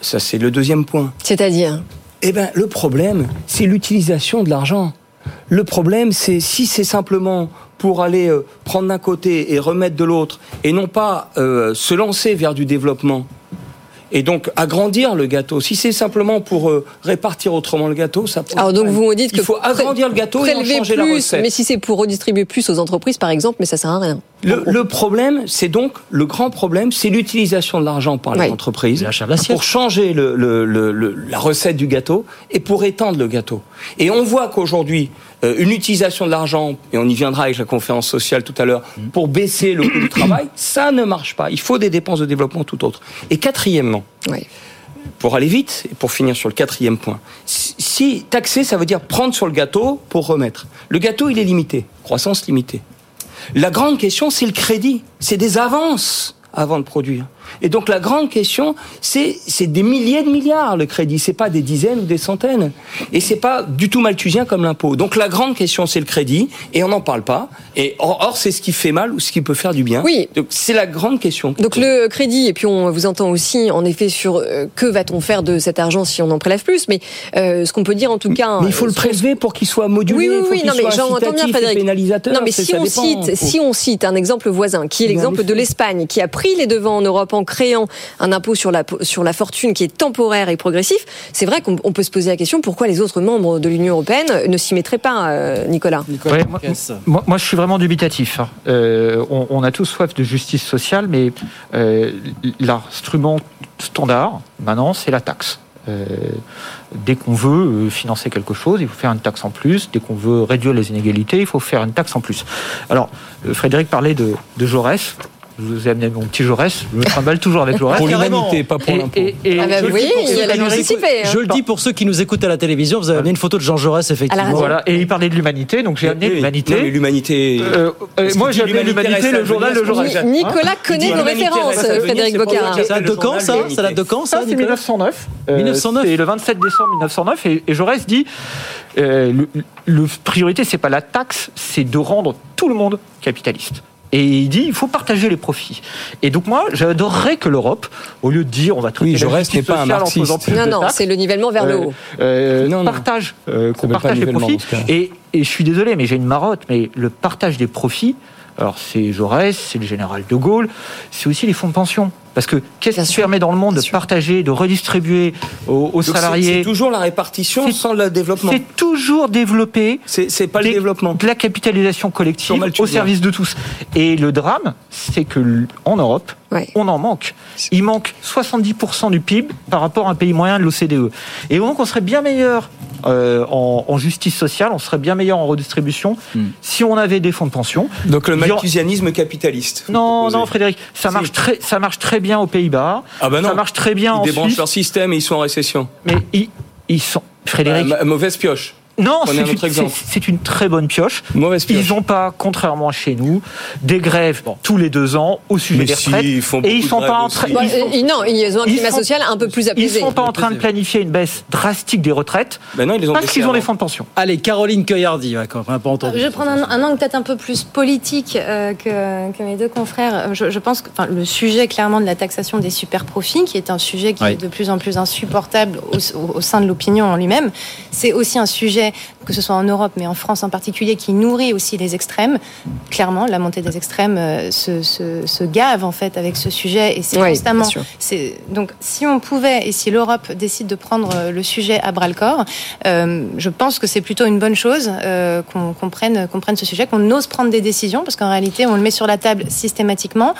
Ça, c'est le deuxième point. C'est-à-dire Eh ben, le problème, c'est l'utilisation de l'argent. Le problème, c'est si c'est simplement pour aller euh, prendre d'un côté et remettre de l'autre, et non pas euh, se lancer vers du développement. Et donc agrandir le gâteau. Si c'est simplement pour euh, répartir autrement le gâteau, ça. Alors donc vous me dites il que faut agrandir le gâteau et en changer la plus, recette. mais si c'est pour redistribuer plus aux entreprises, par exemple, mais ça sert à rien. Le, le problème, c'est donc le grand problème, c'est l'utilisation de l'argent par les Oui. entreprises pour changer le, le- le- le- la recette du gâteau et pour étendre le gâteau. Et on voit qu'aujourd'hui, euh, une utilisation de l'argent, et on y viendra avec la conférence sociale tout à l'heure, pour baisser le coût du travail, ça ne marche pas. Il faut des dépenses de développement tout autre. Et quatrièmement, pour aller vite et pour finir sur le quatrième point, si taxer, ça veut dire prendre sur le gâteau pour remettre. Le gâteau, il est limité, croissance limitée. La grande question, c'est le crédit, c'est des avances avant de produire. Et donc la grande question, c'est c'est des milliers de milliards le crédit, c'est pas des dizaines ou des centaines, et c'est pas du tout malthusien comme l'impôt. Donc la grande question, c'est le crédit, et on n'en parle pas. Et or, or, c'est ce qui fait mal ou ce qui peut faire du bien. Oui. Donc c'est la grande question. Donc le crédit, et puis on vous entend aussi en effet sur euh, que va-t-on faire de cet argent si on en prélève plus, mais euh, ce qu'on peut dire en tout cas... Mais il faut le euh, prélever pour qu'il soit modulé. Oui, oui, oui, non, mais bien, Frédéric. Non, mais si on, cite, si on cite un exemple voisin, qui est l'exemple de l'Espagne, qui a pris les devants en Europe en créant un impôt sur la, sur la fortune qui est temporaire et progressif, c'est vrai qu'on on peut se poser la question pourquoi les autres membres de l'Union européenne ne s'y mettraient pas, euh, Nicolas? Ouais, moi, moi- moi, je suis vraiment dubitatif. hein. Euh, on, on a tous soif de justice sociale, mais euh, l'instrument standard, maintenant, c'est la taxe. Euh, dès qu'on veut financer quelque chose, il faut faire une taxe en plus. Dès qu'on veut réduire les inégalités, il faut faire une taxe en plus. Alors, Frédéric parlait de, de Jaurès. Je vous ai amené mon petit Jaurès. Je me trimballe toujours avec Jaurès. Pour l'humanité, pas pour l'impôt. Ah bah, le il a participé, hein. Je le dis pour ceux qui nous écoutent à la télévision, vous avez amené une photo de Jean Jaurès, effectivement. Voilà, et il parlait de l'humanité, donc j'ai amené l'humanité. l'humanité. Moi, j'ai amené l'humanité, le journal de venir, Jaurès. Nicolas connaît l'humanité références, Frédéric le Ça date de quand, ça Ça date de quand, ça, c'est Nicolas 1909. Euh, 1909. C'est le 27 décembre 1909. Et, et Jaurès dit euh, le, le priorité, c'est pas la taxe, c'est de rendre tout le monde capitaliste. Et il dit il faut partager les profits. Et donc moi, j'adorerais que l'Europe, au lieu de dire on va traiter Oui, la n'est pas un en marxiste. faisant plus Non, de non, taxes, c'est le nivellement vers le euh, haut. euh, Non, non. partage, euh, partage les profits. Et, et je suis désolé, mais j'ai une marotte, mais le partage des profits, alors c'est Jaurès, c'est le général de Gaulle, c'est aussi les fonds de pension. Parce que qu'est-ce qui permet dans le monde de partager, de redistribuer aux, aux Donc, c'est- salariés C'est toujours la répartition sans le développement. C'est toujours développer C'est pas le des- développement. de la capitalisation collective au service de tous. Et le drame, c'est que en Europe, Ouais. on en manque. Il manque 70% du PIB par rapport à un pays moyen de l'OCDE. Et donc, on serait bien meilleur euh, en, en justice sociale, on serait bien meilleur en redistribution Hmm. si on avait des fonds de pension. Donc le malthusianisme capitaliste. Non, non. Frédéric, ça marche très, ça marche très bien aux Pays-Bas. Ah bah non. Ça marche très bien Ils en débranchent leur système et ils sont en récession. Mais ils, ils sont, Frédéric. Euh, ma- mauvaise pioche. Non, c'est une, très bonne pioche. Mauvaise pioche. Ils n'ont pas, contrairement à chez nous, des grèves tous les deux ans au sujet Mais des si, retraites. ils font et ils sont pas en train. Bon, ils sont- euh, non, ils ont un ils climat sont- social un peu plus Ils apaisé. sont pas en train de planifier une baisse drastique des retraites Ben non, ils les ont parce qu'ils ont des fonds de pension. Allez, Caroline Cueillardi, quand on n'a pas entendu. Je vais prendre un, un angle peut-être un peu plus politique euh, que, que mes deux confrères. Je, je pense que enfin, le sujet clairement de la taxation des super profits, qui est un sujet qui Oui. est de plus en plus insupportable au, au- au sein de l'opinion en lui-même, c'est aussi un sujet, que ce soit en Europe mais en France en particulier, qui nourrit aussi les extrêmes. Clairement, la montée des extrêmes euh, se, se, se gave en fait avec ce sujet et c'est Oui, constamment. donc si on pouvait et si l'Europe décide de prendre euh, le sujet à bras le corps, euh, je pense que c'est plutôt une bonne chose euh, qu'on qu'on prenne, qu'on prenne ce sujet, qu'on ose prendre des décisions, parce qu'en réalité, on le met sur la table systématiquement.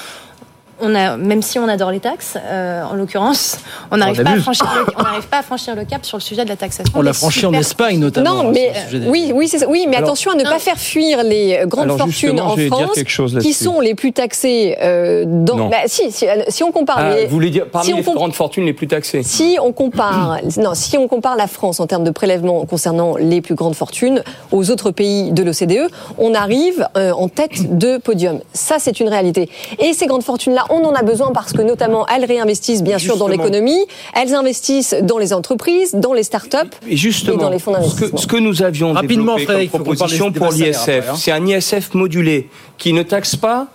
On a, même si on adore les taxes, euh, en l'occurrence, on n'arrive pas, à franchir le- on n'arrive pas à franchir le cap sur le sujet de la taxation. On l'a franchi en Espagne, notamment. Non, hein, mais sur le sujet des- oui, oui, ça. Oui, mais Alors- attention à ne pas faire fuir les euh, grandes fortunes en France, qui sont les plus taxées euh, dans. Bah, si, si, euh, si on compare. Ah, les- vous voulez dire parmi si les comp- grandes fortunes les plus taxées Si on compare, non, si on compare la France en termes de prélèvements concernant les plus grandes fortunes aux autres pays de l'OCDE, on arrive euh, en tête de podium. Ça, c'est une réalité. Et ces grandes fortunes-là, on en a besoin parce que notamment elles réinvestissent bien sûr dans l'économie, elles investissent dans les entreprises, dans les startups Et justement, et dans les fonds ce d'investissement. que, ce que nous avions Rapidement, développé Frédéric, comme proposition pour l'ISF, hein. c'est un ISF modulé qui ne taxe pas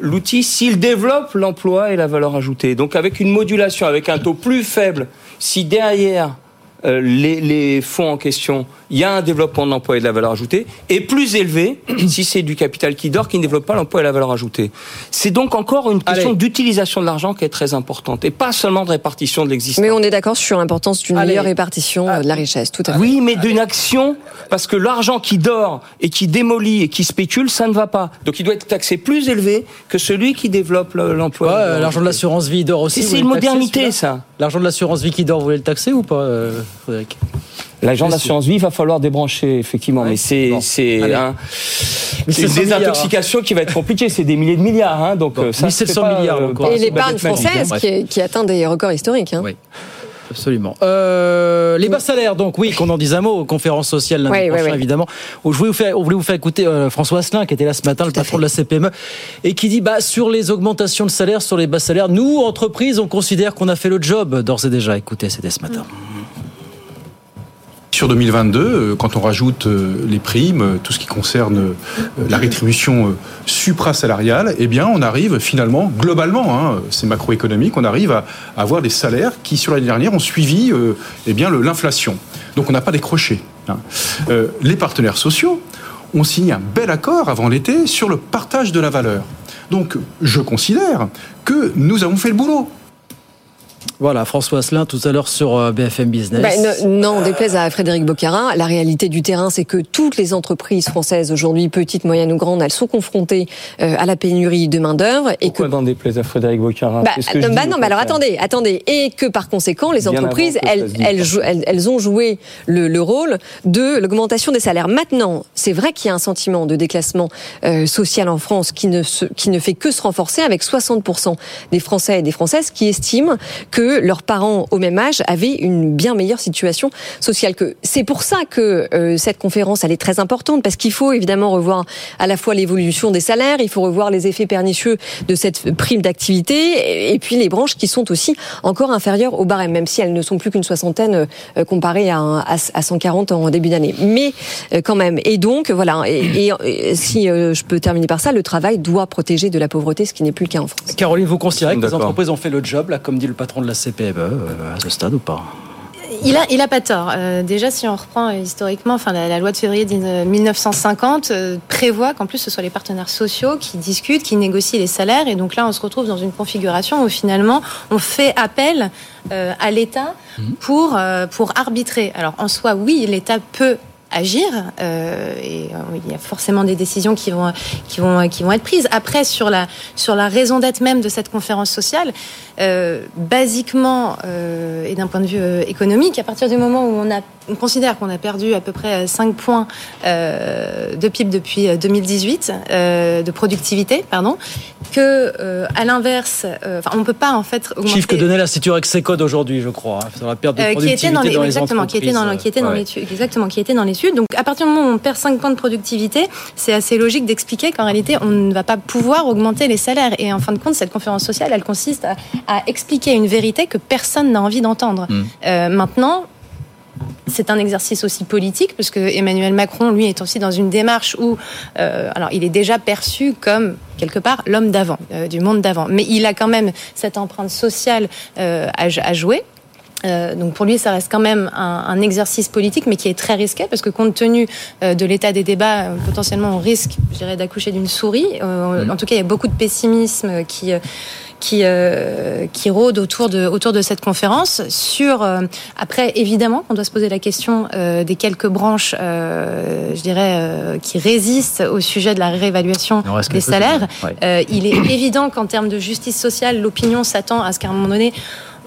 l'outil s'il développe l'emploi et la valeur ajoutée. Donc avec une modulation, avec un taux plus faible, si derrière les, les fonds en question, il y a un développement de l'emploi et de la valeur ajoutée, est plus élevé si c'est du capital qui dort, qui ne développe pas l'emploi et la valeur ajoutée. C'est donc encore une question d'utilisation de l'argent qui est très importante, et pas seulement de répartition de l'existence. Mais on est d'accord sur l'importance d'une meilleure répartition Ah. euh, de la richesse, tout à fait. Oui, mais d'une action, parce que l'argent qui dort et qui démolit et qui spécule, ça ne va pas. Donc il doit être taxé plus élevé que celui qui développe le- l'emploi. Ouais, euh, l'argent de l'assurance vie dort aussi. Et c'est une modernité, ça. L'argent de l'assurance vie qui dort, vous voulez le taxer ou pas, euh, Frédéric L'agent d'assurance vie, il va falloir débrancher, effectivement. Mais c'est un- c'est une 100 milliards, désintoxication qui va être compliquée. C'est des milliers de milliards. Hein, donc euh, ça, 1700 c'est pas, milliards, euh, Et l'épargne française hein. qui, est- qui atteint des records historiques. Hein. Absolument. Euh, les bas salaires, donc oui, qu'on en dise un mot, conférence sociale lundi ouais, prochain, ouais. évidemment. Où je voulais vous faire, on voulait vous faire écouter euh, François Asselin, qui était là ce matin, le patron de la CPME, et qui dit, bah, sur les augmentations de salaire, sur les bas salaires, nous, entreprises, on considère qu'on a fait le job d'ores et déjà. Écoutez, c'était ce matin. Sur 2022, euh, quand on rajoute euh, les primes, euh, tout ce qui concerne la rétribution suprasalariale, eh bien, on arrive finalement, globalement, hein, c'est macroéconomique, on arrive à avoir des salaires qui, sur l'année dernière, ont suivi eh bien, l'inflation. Donc, on n'a pas décroché. hein. Les partenaires sociaux ont signé un bel accord avant l'été sur le partage de la valeur. Donc, je considère que nous avons fait le boulot. Voilà, François Asselin, tout à l'heure sur euh, BFM Business. Bah, non, déplaise à Frédéric Boccarin, la réalité du terrain, c'est que toutes les entreprises françaises aujourd'hui, petites, moyennes ou grandes, elles sont confrontées euh, à la pénurie de main d'œuvre et que Pourquoi n'en déplaise à Frédéric Boccarin? Bah, que non, bah au non, mais alors attendez, attendez, et que par conséquent, les Bien entreprises, que elles, elles, ont joué le, le rôle de l'augmentation des salaires. Maintenant, c'est vrai qu'il y a un sentiment de déclassement euh, social en France qui ne, se, qui ne fait que se renforcer avec 60% des Français et des Françaises qui estiment que leurs parents au même âge avaient une bien meilleure situation sociale. Que c'est pour ça que euh, cette conférence elle est très importante parce qu'il faut évidemment revoir à la fois l'évolution des salaires, il faut revoir les effets pernicieux de cette prime d'activité et- et puis les branches qui sont aussi encore inférieures au barème, même si elles ne sont plus qu'une soixantaine euh, comparées à, un- à, à 140 en début d'année. Mais euh, quand même. Et donc voilà. Et, et- et si euh, je peux terminer par ça, le travail doit protéger de la pauvreté, ce qui n'est plus le cas en France. Caroline, vous considérez que les entreprises ont fait le job, là, comme dit le patron de la CPME, euh, à ce stade ou pas Il a, il a pas tort. Euh, déjà, si on reprend euh, historiquement, enfin, la, la loi de février de 1950 euh, prévoit qu'en plus ce soit les partenaires sociaux qui discutent, qui négocient les salaires. Et donc là, on se retrouve dans une configuration où finalement, on fait appel à l'État pour, euh, pour arbitrer. Alors en soi, oui, l'État peut agir euh, et euh, il y a forcément des décisions qui vont qui vont qui vont être prises. Après sur la sur la raison d'être même de cette conférence sociale euh, basiquement euh, et d'un point de vue euh, économique à partir du moment où on a on considère qu'on a perdu à peu près 5 points euh, de PIB depuis euh, 2018 euh, de productivité pardon que euh, à l'inverse euh, on peut pas en fait augmenter Chiffre que donnait l'Institut Rexecode aujourd'hui, je crois, hein, sur la perte de euh, qui productivité était dans les, dans les exactement, qui était dans, qui était dans l'étude, exactement, qui était dans l'étude. Donc, à partir du moment où on perd 5 points de productivité, c'est assez logique d'expliquer qu'en réalité, on ne va pas pouvoir augmenter les salaires. Et en fin de compte, cette conférence sociale, elle consiste à, à expliquer une vérité que personne n'a envie d'entendre. Mm. Euh, maintenant, c'est un exercice aussi politique, parce que Emmanuel Macron, lui, est aussi dans une démarche où, euh, alors, il est déjà perçu comme quelque part l'homme d'avant, euh, du monde d'avant, mais il a quand même cette empreinte sociale euh, à, à jouer. Euh, donc pour lui, ça reste quand même un, un exercice politique, mais qui est très risqué parce que compte tenu euh, de l'état des débats, euh, potentiellement on risque, je dirais, d'accoucher d'une souris. En tout cas, il y a beaucoup de pessimisme qui qui euh, qui rôde autour de autour de cette conférence. Sur euh, après, évidemment, on doit se poser la question euh, des quelques branches, euh, je dirais, euh, qui résistent au sujet de la réévaluation des salaires. ouais. Euh, il est évident qu'en termes de justice sociale, l'opinion s'attend à ce qu'à un moment donné,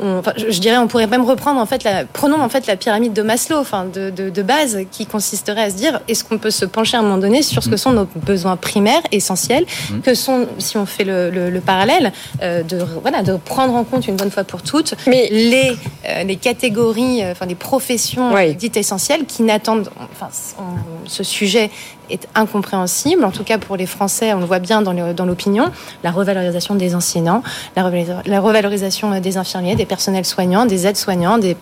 on- enfin, je, je dirais, on pourrait même reprendre en fait, la, prenons en fait la pyramide de Maslow, enfin de, de, de base, qui consisterait à se dire, est-ce qu'on peut se pencher à un moment donné sur ce que sont nos besoins primaires, essentiels, Mm. que sont, si on fait le, le, le parallèle, euh, de voilà, de prendre en compte une bonne fois pour toutes les euh, les catégories, euh, enfin des professions dites essentielles qui n'attendent, enfin, on- ce sujet est incompréhensible, en tout cas pour les Français, on le voit bien dans l'opinion, la revalorisation des enseignants, la revalorisa- la revalorisation euh, des infirmiers, des personnels soignants, des aides-soignants, des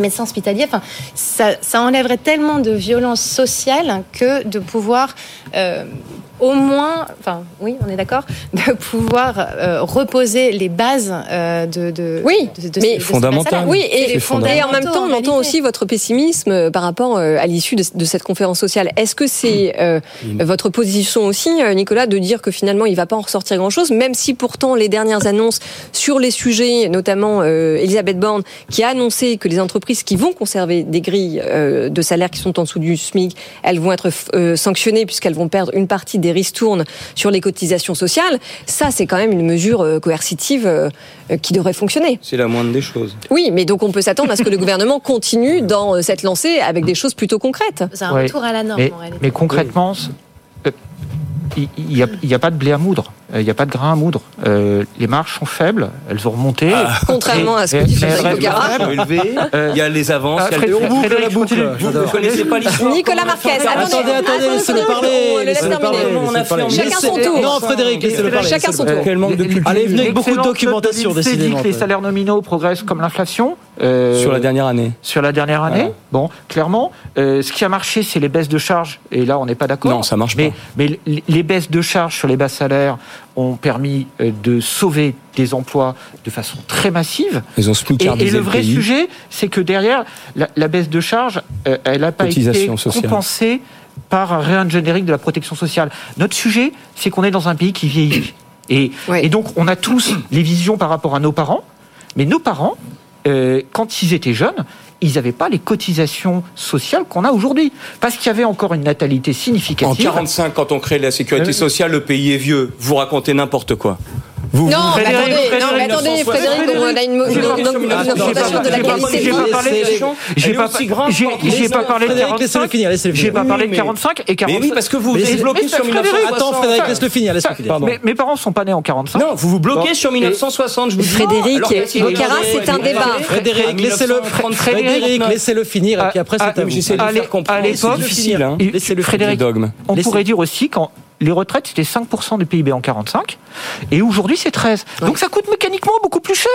médecins hospitaliers, enfin, ça, ça enlèverait tellement de violence sociale que de pouvoir euh, au moins, enfin oui, on est d'accord, de pouvoir euh, reposer les bases euh, de, de, Oui, de, de- mais de ce fondamental. passage-là. Oui, et, en même temps, on entend aussi votre pessimisme euh, par rapport euh, à l'issue de, de cette conférence sociale. Est-ce que c'est euh, votre position aussi, Nicolas, de dire que finalement il ne va pas en ressortir grand-chose, même si pourtant les dernières annonces sur les sujets, notamment euh, Elisabeth Borne, qui a annoncé que les entreprises qui vont conserver des grilles euh, de salaire qui sont en dessous du SMIC, elles vont être euh, sanctionnées puisqu'elles vont perdre une partie des ristournes sur les cotisations sociales. Ça, c'est quand même une mesure euh, coercitive euh, qui devrait fonctionner. C'est la moindre des choses. Oui, mais donc on peut s'attendre à ce que le gouvernement continue dans euh, cette lancée avec des choses plutôt concrètes. C'est un retour à la norme Mais, en réalité. mais concrètement, il n'y a, il y a pas de blé à moudre, il n'y a pas de grain à moudre. Euh, les marges sont faibles, elles ont remonté. Contrairement Et- à ce que restent Boccara. faibles. Élevé, Euh, il y a les avances, ah, il y a le Frédéric, boucle, la boucle. Vous ne connaissez pas l'histoire Nicolas Marquez, attendez, Attendez, attendez, laissez-le parler. le Laissez-le parler. Chacun son tour. Non, Frédéric, laissez-le parler. Chacun son tour. Quel manque de culture. Allez, venez avec beaucoup de documentation, décidément. que les salaires nominaux progressent comme l'inflation. euh, Sur la dernière année. sur la dernière année. Bon, clairement, euh, ce qui a marché, c'est les baisses de charges. Et là, on n'est pas d'accord. Non, ça marche mais, pas. Mais les- les baisses de charges sur les bas salaires ont permis euh, de sauver des emplois de façon très massive. Ils ont Et, et le vrai pays. sujet, c'est que derrière, la, la baisse de charges, euh, elle n'a pas été sociale. compensée par un réingénérique de la protection sociale. Notre sujet, c'est qu'on est dans un pays qui vieillit. Et donc, on a tous les visions par rapport à nos parents, mais nos parents, euh, quand ils étaient jeunes, ils n'avaient pas les cotisations sociales qu'on a aujourd'hui. Parce qu'il y avait encore une natalité En significative. 45, quand on crée la sécurité Euh, sociale, le pays est vieux. Vous racontez n'importe quoi. Vous, Non, mais Frédéric, attendez, Frédéric, non, mais attendez, 1960. Frédéric, on a une, une, J'ai pas- une- une augmentation de la pas- qualité de j'ai pas parlé- J'ai pas, aussi grave j'ai- j'ai pas parlé de Frédéric, 45. laissez-le finir, laissez-le J'ai pas parlé de mais- 45 et Mais 45. oui, parce que vous vous Mais êtes c'est- bloqué mais sur Frédéric, 1960. Attends, Frédéric, laisse-le finir, laisse-le finir. Pardon. Mes, mes parents sont pas nés en 45. Non, vous vous bloquez sur 1960, je vous dis. Frédéric Boccara, c'est un débat. Frédéric, laissez-le, 1930, Frédéric, laissez-le finir, et puis après, Ah, c'est à vous. J'essaie de À l'époque, c'est difficile. Hein. Et Laissez-le Frédéric, on pourrait dire aussi quand les retraites c'était 5% du PIB en 45 et aujourd'hui c'est 13. Donc ça coûte mécaniquement beaucoup plus cher.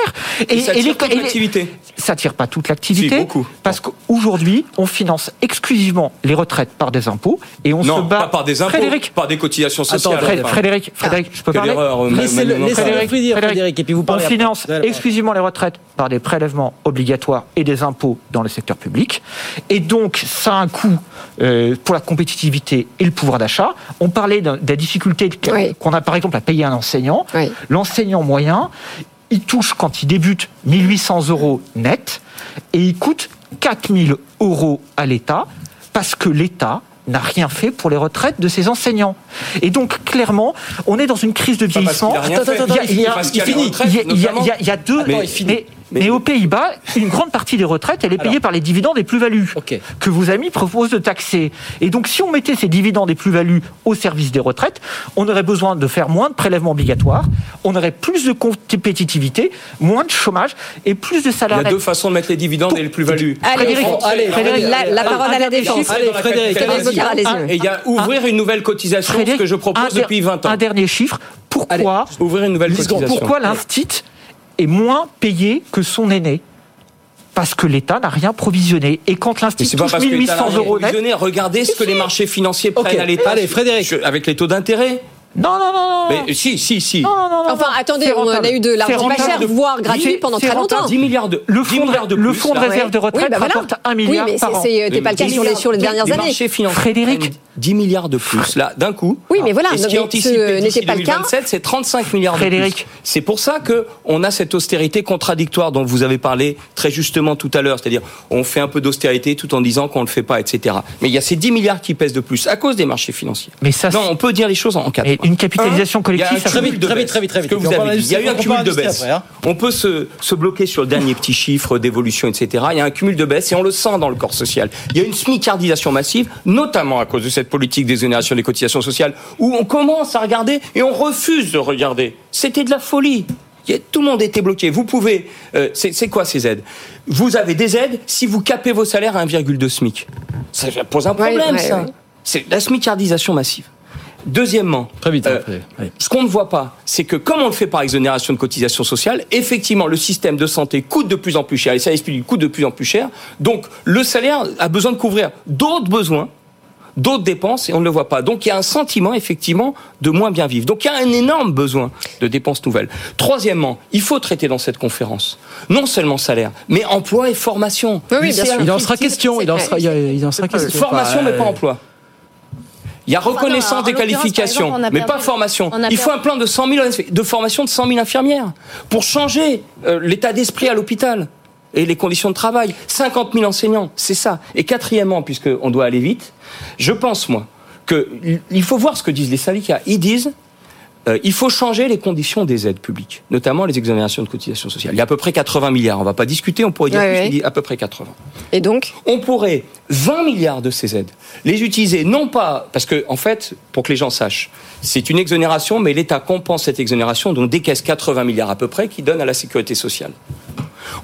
Et, ça tire les- toute l'activité. ça tire pas toute l'activité Si, beaucoup. parce qu'aujourd'hui on finance exclusivement les retraites par des impôts et on se Non, bat pas par des impôts, Frédéric, par des cotisations sociales. Attends, Fred- Enfin, Frédéric, Frédéric, je peux Quelle parler Laissez-le Frédéric. Frédéric, et puis vous on parlez après. finance exclusivement les retraites par des prélèvements obligatoires et des impôts dans le secteur public. Et donc, ça a un coût euh, pour la compétitivité et le pouvoir d'achat. On parlait d'un- de la difficulté Oui. qu'on a, par exemple, à payer un enseignant. Oui. L'enseignant moyen, il touche, quand il débute, 1800 euros net et il coûte 4000 euros à l'État parce que l'État n'a rien fait pour les retraites de ses enseignants. Et donc, clairement, on est dans une crise de Pas parce qu'il vieillissement. a rien fait. Il y a- il y il y deux. Mais- mais, mais aux Pays-Bas, une grande partie des retraites, elle est payée par les dividendes et plus-values Ok. que vos amis proposent de taxer. Et donc, si on mettait ces dividendes et plus-values au service des retraites, on aurait besoin de faire moins de prélèvements obligatoires, on aurait plus de compétitivité, moins de chômage et plus de Il y a deux façons de mettre les dividendes et le plus-value. Allez, Frédéric, on- allez, Frédéric, la, la allez, parole à la défense. Allez, Frédéric. Ah, Et il y a ouvrir une nouvelle cotisation, ce que je propose depuis 20 ans. Un dernier chiffre. Pourquoi, Ouvrir une nouvelle cotisation. pourquoi l'instit est moins payé que son aîné parce que l'État n'a rien provisionné. Et quand Mais l'instit c'est pas touche parce que l'État 1800 n'a rien euros net, provisionné. Regardez ce que les marchés financiers prennent Ok, à l'État. allez, Frédéric. Je- Avec les taux d'intérêt. non, non, non, non. Mais si, si, si. Non, non, non, non. Enfin, attendez, on a eu de l'argent pas cher, rentable. voire gratuit pendant très longtemps. 10 milliards de, Le 10 fonds, milliards de de, le fonds de réserve de retraite Oui, bah voilà. rapporte 1 Oui, milliard mais par an. c'était pas le cas sur les, sur les dernières les années. marchés financiers Frédéric. Prennent 10 milliards de plus, là, d'un coup. Oui, mais voilà, Et ce qui est anticipé ce d'ici n'était pas le cas. 2027, c'est 35 milliards de Frédéric. plus. C'est pour ça que on a cette austérité contradictoire dont vous avez parlé très justement tout à l'heure. C'est-à-dire, on fait un peu d'austérité tout en disant qu'on ne le fait pas, etc. Mais il y a ces 10 milliards qui pèsent de plus à cause des marchés financiers. Mais ça, Non, on peut dire les choses en quatre. Et une capitalisation Un, il y a un collective, ça cumul vite, de très vite, très vite, très vite. Ce que vous On parle avez dit. Il y a eu un cumul de baisse. après, hein. On peut se, se bloquer sur le dernier petit chiffre d'évolution, etc. Il y a un cumul de baisse et on le sent dans le corps social. Il y a une smicardisation massive, notamment à cause de cette politique d'exonération des cotisations sociales, où on commence à regarder et on refuse de regarder. C'était de la folie. Tout le monde était bloqué. Vous pouvez. euh, c'est quoi ces aides? Vous avez des aides si vous capez vos salaires à 1,2 SMIC. Ça pose un problème, ouais, ça. ouais. C'est la smicardisation massive. Deuxièmement, Très vite, euh, Frédéric. Allez. ce qu'on ne voit pas, c'est que comme on le fait par exonération de cotisation sociale, effectivement, le système de santé coûte de plus en plus cher, les services publics coûtent de plus en plus cher, donc le salaire a besoin de couvrir d'autres besoins d'autres dépenses et on ne le voit pas. Donc il y a un sentiment effectivement de moins bien vivre. Donc il y a un énorme besoin de dépenses nouvelles. Troisièmement, il faut traiter dans cette conférence non seulement salaire, mais emploi et formation. Oui, oui, bien sûr. Il en sera question. Il en sera, il en sera question. Formation, mais pas emploi. Il y a reconnaissance non, des qualifications, exemple, mais perdu- pas formation. Il faut un plan de 100 000 de formation de 100 000 infirmières pour changer euh, l'état d'esprit à l'hôpital et les conditions de travail. 50 000 enseignants, c'est ça. Et quatrièmement, puisqu'on doit aller vite, je pense, moi, qu'il faut voir ce que disent les syndicats. Ils disent euh, il faut changer les conditions des aides publiques, notamment les exonérations de cotisations sociales. Il y a à peu près 80 milliards. On va pas discuter, on pourrait dire Ouais, plus, ouais. mais il dit à peu près 80 Et donc? On pourrait 20 milliards de ces aides les utiliser non pas parce que en fait pour que les gens sachent c'est une exonération mais l'État compense cette exonération donc décaisse 80 milliards à peu près qui donne à la sécurité sociale.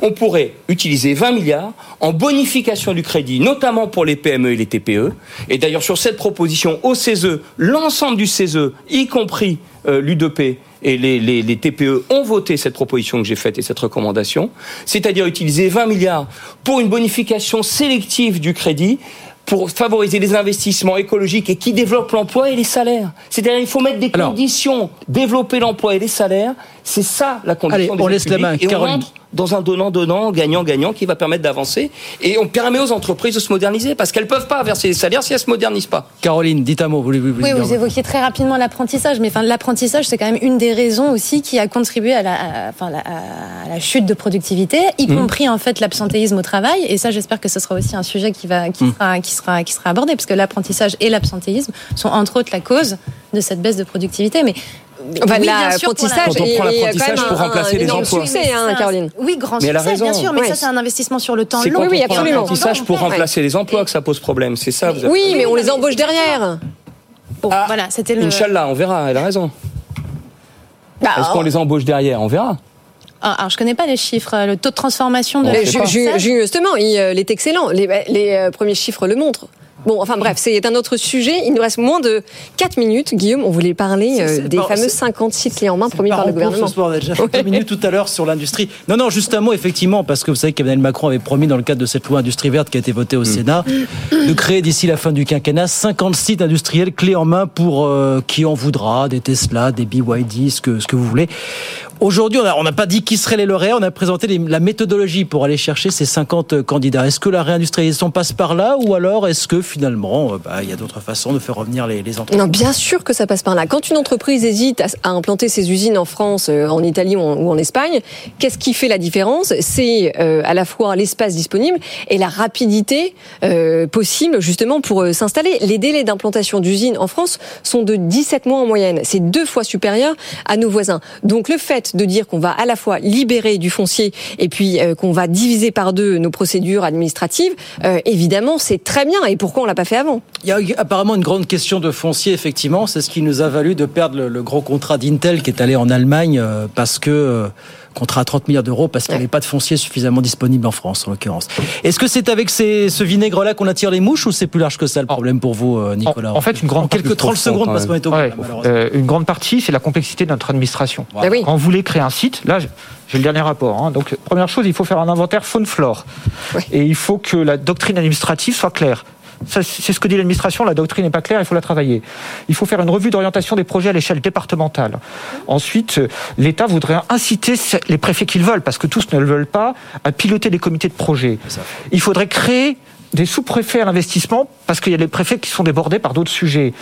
On pourrait utiliser 20 milliards en bonification du crédit, notamment pour les PME et les TPE. Et d'ailleurs, sur cette proposition au CESE, l'ensemble du CESE, y compris euh, l'UDP et les, les- les TPE, ont voté cette proposition que j'ai faite et cette recommandation. C'est-à-dire utiliser 20 milliards pour une bonification sélective du crédit pour favoriser les investissements écologiques et qui développent l'emploi et les salaires. C'est-à-dire il faut mettre des Alors- conditions, développer l'emploi et les salaires. C'est ça la condition Allez, des on laisse la main, Caroline. Dans un donnant-donnant, gagnant-gagnant qui va permettre d'avancer. Et on permet aux entreprises de se moderniser parce qu'elles peuvent pas verser les salaires si elles se modernisent pas. Caroline, dites un mot. Vous, vous, vous Oui, vous évoquiez très rapidement l'apprentissage, mais enfin, l'apprentissage, c'est quand même une des raisons aussi qui a contribué à la, à- enfin, la, à la chute de productivité, y Mmh. compris en fait l'absentéisme au travail. Et ça, j'espère que ce sera aussi un sujet qui va, qui Mmh. sera, qui sera, qui sera abordé, parce que l'apprentissage et l'absentéisme sont entre autres la cause de cette baisse de productivité. Mais Enfin, oui, bien sûr, pour la- l'apprentissage Quand on prend l'apprentissage pour un- remplacer un les emplois. succès, hein, Ça, Caroline. Oui, grand Mais elle a succès, bien raison. sûr, mais ça, c'est un investissement sur le temps long. quand oui, on prend absolument. l'apprentissage pour Ouais. remplacer les emplois que ça pose problème. C'est ça. vous avez Oui, mais on les embauche derrière. Bon, voilà, c'était le. Inch'Allah, on verra. Elle a raison. Bah, Est-ce qu'on les embauche derrière On verra. Ah, Alors, je connais pas les chiffres. Le taux de transformation de la Mais pas. ju- justement, il euh, il est excellent. Les, les, euh, premiers chiffres le montrent. Bon, enfin bref, c'est un autre sujet. Il nous reste moins de 4 minutes. Guillaume, on voulait parler euh, des fameux 50 sites clés en main promis Par par le gouvernement. on a déjà fait deux minutes tout à l'heure sur l'industrie. Non, non, juste un mot, effectivement, parce que vous savez qu'Emmanuel Macron avait promis, dans le cadre de cette loi industrie verte qui a été votée au Sénat, de créer d'ici la fin du quinquennat 50 sites industriels clés en main pour euh, qui en voudra, des Tesla, des BYD, ce que, ce que vous voulez. Aujourd'hui, on n'a pas dit qui seraient les lauréats, on a présenté la méthodologie pour aller chercher ces 50 candidats. Est-ce que la réindustrialisation passe par là ou alors est-ce que finalement, euh, bah, il y a d'autres façons de faire revenir les, entreprises? Non, bien sûr que ça passe par là. Quand une entreprise hésite à, implanter ses usines en France, euh, en Italie ou en, Espagne, qu'est-ce qui fait la différence? C'est euh, à la fois l'espace disponible et la rapidité euh, possible justement pour euh, s'installer. Les délais d'implantation d'usines en France sont de 17 mois en moyenne. C'est deux fois supérieur à nos voisins. Donc le fait de dire qu'on va à la fois libérer du foncier et puis euh, qu'on va diviser par deux nos procédures administratives, euh, évidemment, c'est très bien. Et pourquoi on l'a pas fait avant? Il y a apparemment une grande question de foncier, effectivement. C'est ce qui nous a valu de perdre le, gros contrat d'Intel qui est allé en Allemagne euh, parce que. Contrat à 30 milliards d'euros parce qu'il n'y avait pas de foncier suffisamment disponible en France, en l'occurrence. Est-ce que c'est avec ces- ce vinaigre-là qu'on attire les mouches ou c'est plus large que ça le problème pour vous, euh, Nicolas En, en fait, une grande En quelques partie- 30 secondes, parce qu'on est au bout, Ouais. Euh, une grande partie, c'est la complexité de notre administration. Ah oui. Quand vous voulez créer un site, là, j'ai le dernier rapport. hein. donc, première chose, il faut faire un inventaire faune-flore. Et il faut que la doctrine administrative soit claire. C'est ce que dit l'administration, la doctrine n'est pas claire, il faut la travailler. Il faut faire une revue d'orientation des projets à l'échelle départementale. Ensuite, euh, l'État voudrait inciter les préfets qu'ils veulent, parce que tous ne le veulent pas, à piloter des comités de projet. Il faudrait créer des sous-préfets à l'investissement parce qu'il y a des préfets qui sont débordés par d'autres sujets.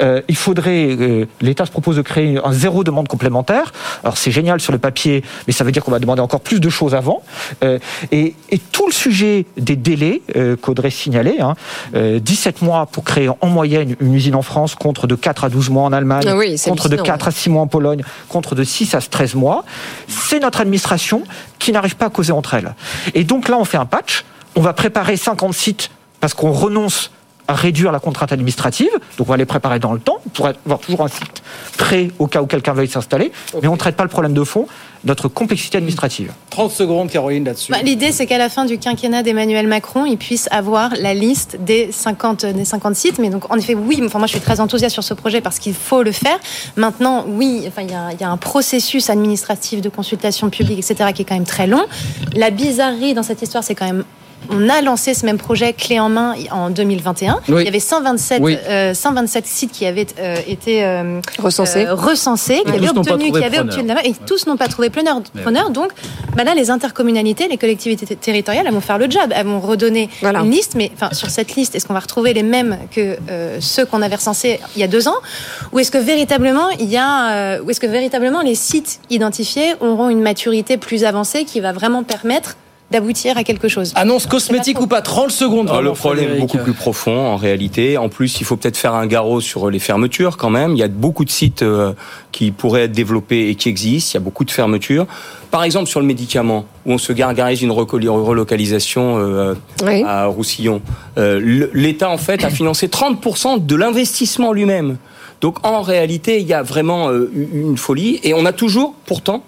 Euh, il faudrait, euh, l'État se propose de créer un zéro demande complémentaire. Alors c'est génial sur le papier, mais ça veut dire qu'on va demander encore plus de choses avant. Euh, et, et tout le sujet des délais euh, qu'Audrey signalait, hein, euh, 17 mois pour créer en moyenne une usine en France contre de 4 à 12 mois en Allemagne, Ah oui, contre de hallucinant, 4 à 6 mois en Pologne, contre de 6 à 13 mois. C'est notre administration qui n'arrive pas à causer entre elles. Et donc là, on fait un patch. On va préparer 50 sites parce qu'on renonce à réduire la contrainte administrative. Donc on va les préparer dans le temps pour avoir toujours un site prêt au cas où quelqu'un veuille s'installer. Mais on ne traite pas le problème de fond, notre complexité administrative. 30 secondes, Caroline, là-dessus. Bah, L'idée, c'est qu'à la fin du quinquennat d'Emmanuel Macron, il puisse avoir la liste des 50, des 50 sites. Mais donc, en effet, oui, enfin, moi, je suis très enthousiaste sur ce projet parce qu'il faut le faire. Maintenant, oui, enfin, il y, a, il y a un processus administratif de consultation publique, etc., qui est quand même très long. La bizarrerie dans cette histoire, c'est quand même on a lancé ce même projet clé en main en 2021. Oui. Il y avait 127, Oui. euh, 127 sites qui avaient euh, été euh, Recensés. euh, recensés, qui Et avaient tous n'ont pas obtenu, trouvé qui avaient obtenu de la et tous n'ont pas trouvé preneur. preneur. Donc, bah là, les intercommunalités, les collectivités ter- territoriales, elles vont faire le job. Elles vont redonner Voilà. une liste, mais enfin, sur cette liste, est-ce qu'on va retrouver les mêmes que euh, ceux qu'on avait recensés il y a deux ans, ou est-ce que véritablement il y a, euh, ou est-ce que véritablement les sites identifiés auront une maturité plus avancée qui va vraiment permettre d'aboutir à quelque chose Annonce cosmétique ou pas 30 secondes. Ah, le problème est beaucoup plus profond en réalité. En plus, il faut peut-être faire un garrot sur les fermetures quand même. Il y a beaucoup de sites euh, qui pourraient être développés et qui existent. Il y a beaucoup de fermetures. Par exemple, sur le médicament, où on se gargarise une relocalisation euh, Oui. à Roussillon, euh, l'État en fait a financé 30% de l'investissement lui-même. Donc en réalité, il y a vraiment euh, une folie et on a toujours pourtant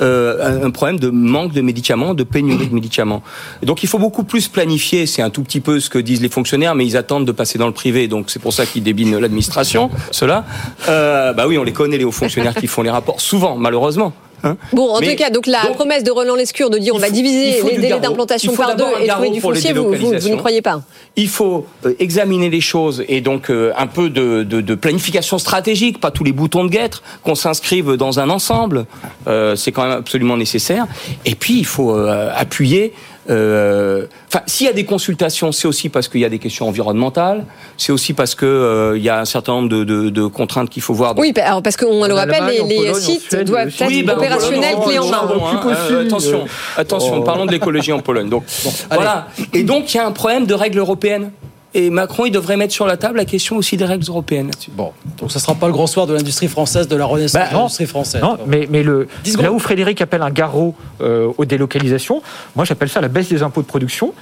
euh, un- problème de manque de médicaments, de pénurie de médicaments. Donc il faut beaucoup plus planifier. C'est un tout petit peu ce que disent les fonctionnaires, mais ils attendent de passer dans le privé. Donc c'est pour ça qu'ils débinent l'administration. Cela, euh, bah oui, on les connaît les hauts fonctionnaires qui font les rapports souvent, malheureusement. Hein. Bon, en Mais- tout cas, donc la donc, promesse de Roland Lescure de dire on va diviser les délais d'implantation par deux et trouver du foncier, vous, vous, vous n'y croyez pas il faut euh, examiner les choses et donc euh, un peu de, de- de planification stratégique, pas tous les boutons de guêtre, qu'on s'inscrive dans un ensemble. Euh, c'est quand même absolument nécessaire. Et puis il faut euh, appuyer. Euh, Enfin, s'il y a des consultations, c'est aussi parce qu'il y a des questions environnementales. C'est aussi parce que euh, il y a un certain nombre de, de- de contraintes qu'il faut voir. Oui, alors parce qu'on le rappelle, les, Pologne, sites Suède, doivent être Oui, bah, opérationnels clés en main. hein. Euh, attention, attention, Oh. parlons de l'écologie en Pologne. Donc, voilà. Et donc, il y a un problème de règles européennes. Et Macron, il devrait mettre sur la table la question aussi des règles européennes là-dessus. Bon, donc ça sera pas le grand soir de l'industrie française, de la renaissance Bah, de l'industrie française. Non, mais, mais le, 10 secondes. là où Frédéric appelle un garrot euh, aux délocalisations, moi j'appelle ça la baisse des impôts de production.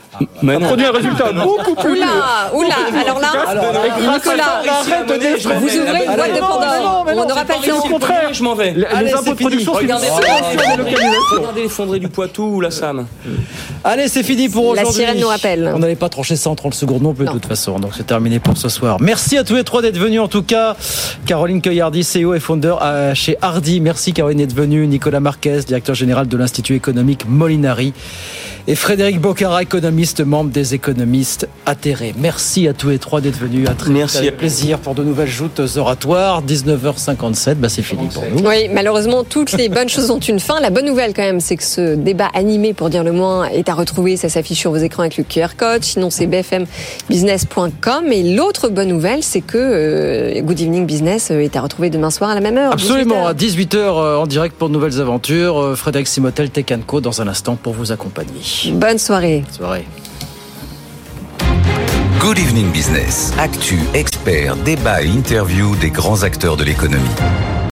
Mais Ça non. produit un résultat beaucoup plus Oula, oula, alors là, Alors, alors, Nicolas, arrête de dire- vous ouvrez une boîte de Pandore. mais non, On n'aura c'est pas le au contraire. Je m'en vais. Les, impôts de production, c'est une Regardez, les fonderies du Poitou ou la SAM. Allez, c'est fini pour La aujourd'hui. sirène nous rappelle. On n'allait pas trancher ça en 30 secondes non plus toute façon. Donc c'est terminé pour ce soir. Merci à tous les trois d'être venus en tout cas. Caroline Cueillardi, CEO et founder euh, chez Hardy. Merci Caroline d'être venue. Nicolas Marquez, directeur général de l'Institut économique Molinari. Et Frédéric Bocara, économiste, membre des économistes atterrés. Merci à tous les trois d'être venus. À très Merci. avec plaisir pour de nouvelles joutes oratoires. 19h57, bah c'est fini pour nous. Oui, malheureusement, toutes les bonnes choses ont une fin. La bonne nouvelle, quand même, c'est que ce débat animé, pour dire le moins, est à retrouver. Ça s'affiche sur vos écrans avec le QR code. Sinon, c'est Et l'autre bonne nouvelle, c'est que euh, Good Evening Business euh, est à retrouver demain soir à la même heure. Absolument, 18 à 18h en direct pour de nouvelles aventures. Euh, Frédéric Simotel, Tech Co dans un instant pour vous accompagner. Bonne soirée. Bonne soirée. Good Evening Business. Actu, experts, débat et interview des grands acteurs de l'économie.